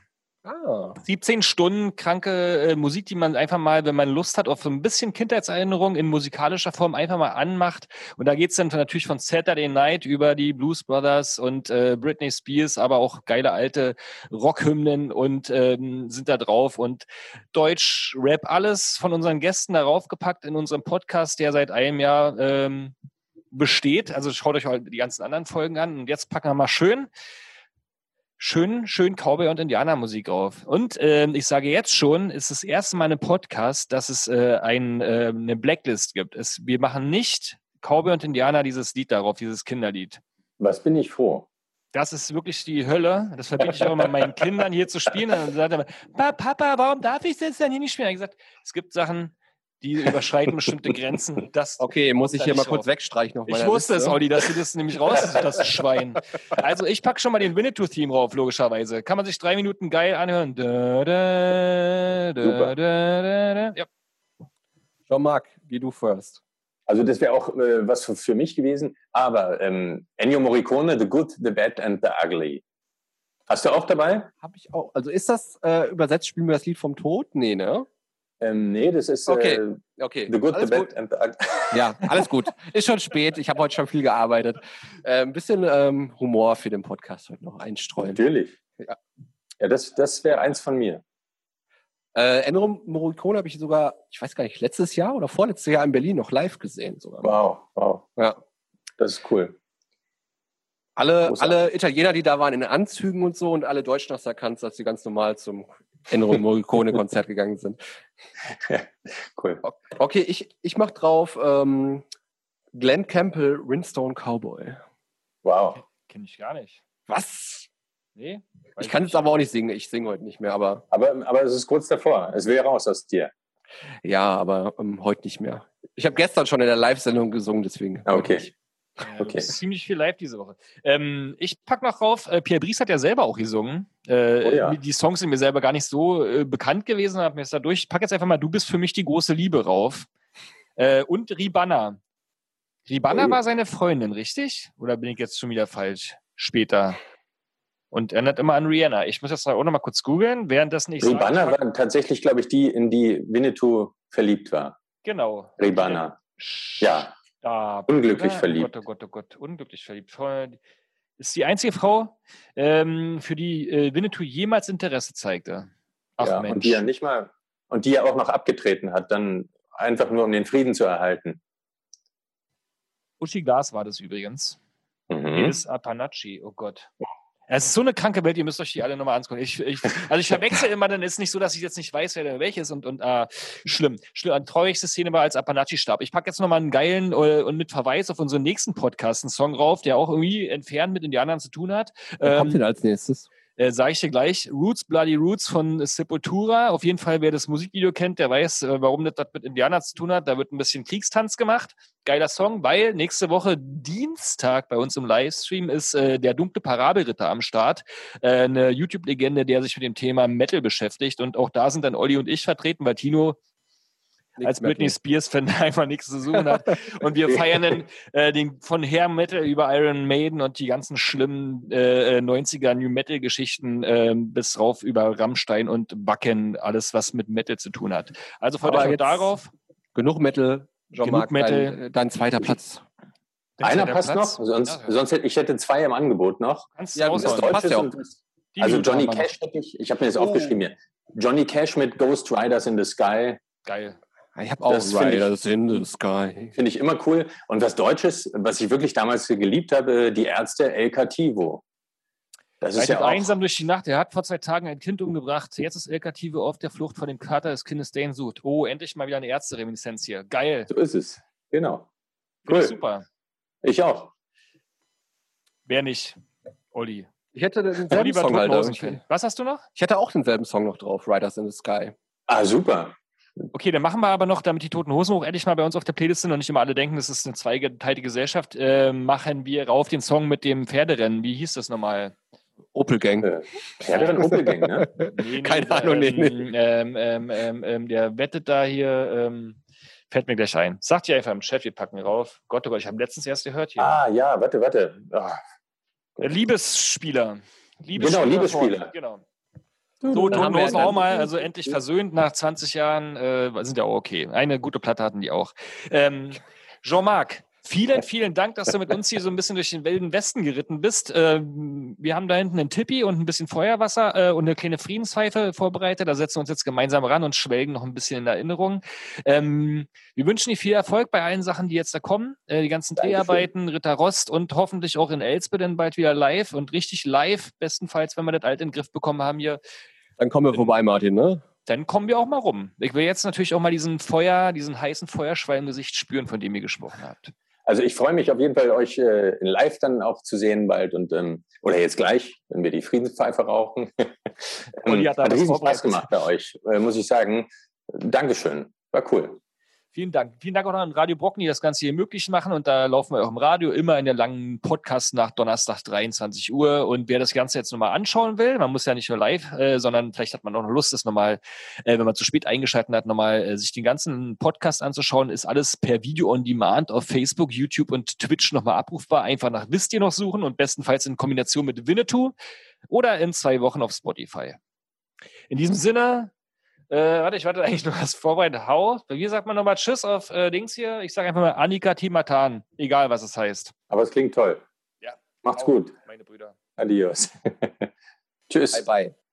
Ah. 17 Stunden kranke äh, Musik, die man einfach mal, wenn man Lust hat, auf so ein bisschen Kindheitserinnerung in musikalischer Form einfach mal anmacht. Und da geht's dann natürlich von Saturday Night über die Blues Brothers und äh, Britney Spears, aber auch geile alte Rockhymnen und ähm, sind da drauf. Und Deutsch, Rap, alles von unseren Gästen darauf gepackt in unserem Podcast, der seit einem Jahr ähm, besteht. Also schaut euch halt die ganzen anderen Folgen an. Und jetzt packen wir mal schön schön, schön Cowboy- und Indianermusik auf. Und ähm, ich sage jetzt schon, es ist das erste Mal im Podcast, dass es äh, ein, äh, eine Blacklist gibt. Es, wir machen nicht Cowboy und Indianer dieses Lied darauf, dieses Kinderlied. Was bin ich froh? Das ist wirklich die Hölle. Das verbiete ich auch immer meinen Kindern hier zu spielen. Und dann sagt er, "Pa- Papa, warum darf ich das denn hier nicht spielen? Ich gesagt, es gibt Sachen, die überschreiten bestimmte Grenzen. Das Okay, muss ich hier mal kurz wegstreichen auf Ich wusste es, Liste. Olli, dass du das nämlich raus das Schwein. Also ich packe schon mal den Winnetou-Theme rauf, logischerweise. Kann man sich drei Minuten geil anhören. Da, da, da, Super. da, da, da. Ja. Jean-Marc, geh du first. Also das wäre auch äh, was für, für mich gewesen. Aber ähm, Ennio Morricone, The Good, The Bad and The Ugly. Hast du auch dabei? Habe ich auch. Also ist das äh, übersetzt, spielen wir das Lied vom Tod? Nee, ne? Ähm, nee, das ist Okay. äh, Okay. The Good, alles The gut. Bad and The Ugly. Ja, alles gut. Ist schon spät. Ich habe heute schon viel gearbeitet. Äh, ein bisschen ähm, Humor für den Podcast heute noch einstreuen. Natürlich. Ja. Ja, das, das wäre eins von mir. Äh, Ennio Morricone habe ich sogar, ich weiß gar nicht, letztes Jahr oder vorletztes Jahr in Berlin noch live gesehen sogar. Wow, wow. Ja. Das ist cool. Alle, alle Italiener, die da waren in Anzügen und so und alle Deutschen hast du erkannt, dass sie ganz normal zum Ennio Morricone Konzert gegangen sind. Cool. Okay, ich, ich mach drauf ähm, Glenn Campbell, Rinstone Cowboy. Wow. Kenne ich gar nicht. Was? Nee? Ich kann es aber auch nicht singen. Ich singe heute nicht mehr, aber Aber, aber es ist kurz davor. Es will raus aus dir. ja, aber ähm, heute nicht mehr. Ich habe gestern schon in der Live-Sendung gesungen, deswegen. Ah, heute okay. Ja, Okay. das ist ziemlich viel live diese Woche. Ähm, ich pack noch rauf, äh, Pierre Brice hat ja selber auch gesungen. Äh, Oh ja. Die Songs sind mir selber gar nicht so äh, bekannt gewesen, hab mir jetzt dadurch. Ich pack jetzt einfach mal Du bist für mich die große Liebe rauf. Äh, und Ribana. Ribana Ui. war seine Freundin, richtig? Oder bin ich jetzt schon wieder falsch? Später. Und erinnert immer an Rihanna. Ich muss jetzt auch noch mal kurz googeln, währenddessen ich sage- Ribana war tatsächlich, glaube ich, die, in die Winnetou verliebt war. Genau. Ribana. Ja. Da, Unglücklich oder? verliebt. Oh Gott, oh Gott, oh Gott, unglücklich verliebt. Ist die einzige Frau, ähm, für die äh, Winnetou jemals Interesse zeigte. Ach ja. Mensch. Und die ja nicht mal, und die ja auch noch abgetreten hat, dann einfach nur um den Frieden zu erhalten. Uschi Glas war das übrigens. Mhm. Elis Apanacci, oh Gott. Es ist so eine kranke Welt, ihr müsst euch die alle nochmal angucken. Ich, ich, also ich verwechsel immer, dann ist nicht so, dass ich jetzt nicht weiß, wer der welche ist und, und ah, schlimm. schlimm. Eine traurigste Szene war, als Apanacci starb. Ich packe jetzt nochmal einen geilen äh, und mit Verweis auf unseren nächsten Podcast einen Song rauf, der auch irgendwie entfernt mit Indianern zu tun hat. Wer kommt Ähm, denn als nächstes? Äh, sage ich dir gleich, Roots, Bloody Roots von Sepultura. Auf jeden Fall, wer das Musikvideo kennt, der weiß, äh, warum das, das mit Indianern zu tun hat. Da wird ein bisschen Kriegstanz gemacht. Geiler Song, weil nächste Woche Dienstag bei uns im Livestream ist äh, der dunkle Parabelritter am Start. Äh, eine YouTube-Legende, der sich mit dem Thema Metal beschäftigt. Und auch da sind dann Olli und ich vertreten, weil Tino als Britney Spears-Fan einfach nichts zu suchen hat. Und wir feiern dann äh, den von Hair Metal über Iron Maiden und die ganzen schlimmen äh, äh, 90er New Metal-Geschichten äh, bis rauf über Rammstein und Backen, alles, was mit Metal zu tun hat. Also freut euch darauf. Genug Metal. Jean-Marc, Genug Metal. Dein, dein zweiter Platz. Einer passt Platz? noch, sonst, Ja, sonst hätte ich hätte zwei im Angebot noch. kannst Ja, Das passt ja auch. also Johnny Cash hätte ich, ich habe mir das Oh. aufgeschrieben hier. Johnny Cash mit Ghost Riders in the Sky. Geil. Ich habe auch Das finde ich- Riders in the Sky. finde ich immer cool. Und was Deutsches, was ich wirklich damals geliebt habe, die Ärzte El Cativo. Das ist ja auch, einsam durch die Nacht. Er hat vor zwei Tagen ein Kind umgebracht. Jetzt ist El Cative auf der Flucht vor dem Kater des Kindes, der ihn sucht. Oh, endlich mal wieder eine Ärzte-Reminiszenz hier. Geil. so ist es. Genau. Cool. super. Ich auch. Wer nicht? Olli. Ich hätte denselben Olli war Song halt. Was hast du noch? Ich hätte auch denselben Song noch drauf, Riders in the Sky. Ah, super. Okay, dann machen wir aber noch, damit die Toten Hosen auch endlich mal bei uns auf der Playlist sind und nicht immer alle denken, das ist eine zweigeteilte Gesellschaft, äh, machen wir rauf den Song mit dem Pferderennen. Wie hieß das nochmal? Opel Gang. Äh, Pferderin Opelgang, ne? Nee, Keine Ahnung, nee, ähm, ähm, ähm, ähm, ähm, der wettet da hier, ähm, fällt mir gleich ein. Sagt ihr einfach im Chat, wir packen rauf. Gott, oh Gott, ich habe letztens erst gehört hier. Ah, ja, warte, warte. Ah, Äh, Liebesspieler. Genau, Liebesspieler. Genau. So, Dann haben wir Tonlos ja auch mal, also endlich versöhnt nach 20 Jahren, äh, sind ja auch okay. Eine gute Platte hatten die auch. Ähm, Jean-Marc, vielen, vielen Dank, dass du mit uns hier so ein bisschen durch den wilden Westen geritten bist. Ähm, wir haben da hinten einen Tippi und ein bisschen Feuerwasser äh, und eine kleine Friedenspfeife vorbereitet. Da setzen wir uns jetzt gemeinsam ran und schwelgen noch ein bisschen in Erinnerung. Ähm, wir wünschen dir viel Erfolg bei allen Sachen, die jetzt da kommen. Äh, die ganzen Dankeschön. Driarbeiten, Ritter Rost und hoffentlich auch in Elspe dann bald wieder live und richtig live, bestenfalls, wenn wir das alt in den Griff bekommen haben hier. Dann kommen wir vorbei, Martin, ne? Dann kommen wir auch mal rum. Ich will jetzt natürlich auch mal diesen Feuer, diesen heißen Feuerschwall im Gesicht spüren, von dem ihr gesprochen habt. Also ich freue mich auf jeden Fall, euch äh, in live dann auch zu sehen bald und ähm, oder jetzt gleich, wenn wir die Friedenspfeife rauchen. Und ähm, hat hat riesen Spaß gemacht bei euch, äh, muss ich sagen. Dankeschön, war cool. Vielen Dank. Vielen Dank auch an Radio Brocken, die das Ganze hier möglich machen. Und da laufen wir auch im Radio immer in der langen Podcast nach Donnerstag 23 Uhr. Und wer das Ganze jetzt nochmal anschauen will, man muss ja nicht nur live, äh, sondern vielleicht hat man auch noch Lust, das nochmal, äh, wenn man zu spät eingeschaltet hat, nochmal äh, sich den ganzen Podcast anzuschauen. Ist alles per Video on Demand auf Facebook, YouTube und Twitch nochmal abrufbar. Einfach nach Wisst ihr noch suchen und bestenfalls in Kombination mit Winnetou oder in zwei Wochen auf Spotify. In diesem Sinne, äh, warte, ich warte eigentlich noch was vorbereitet. Hau. Bei mir sagt man nochmal Tschüss auf äh, Dings hier. Ich sage einfach mal Annika Timatan. Egal, was es heißt. Aber es klingt toll. Ja. Macht's Hau, gut. Meine Brüder. Adios. Tschüss. Bye, bye.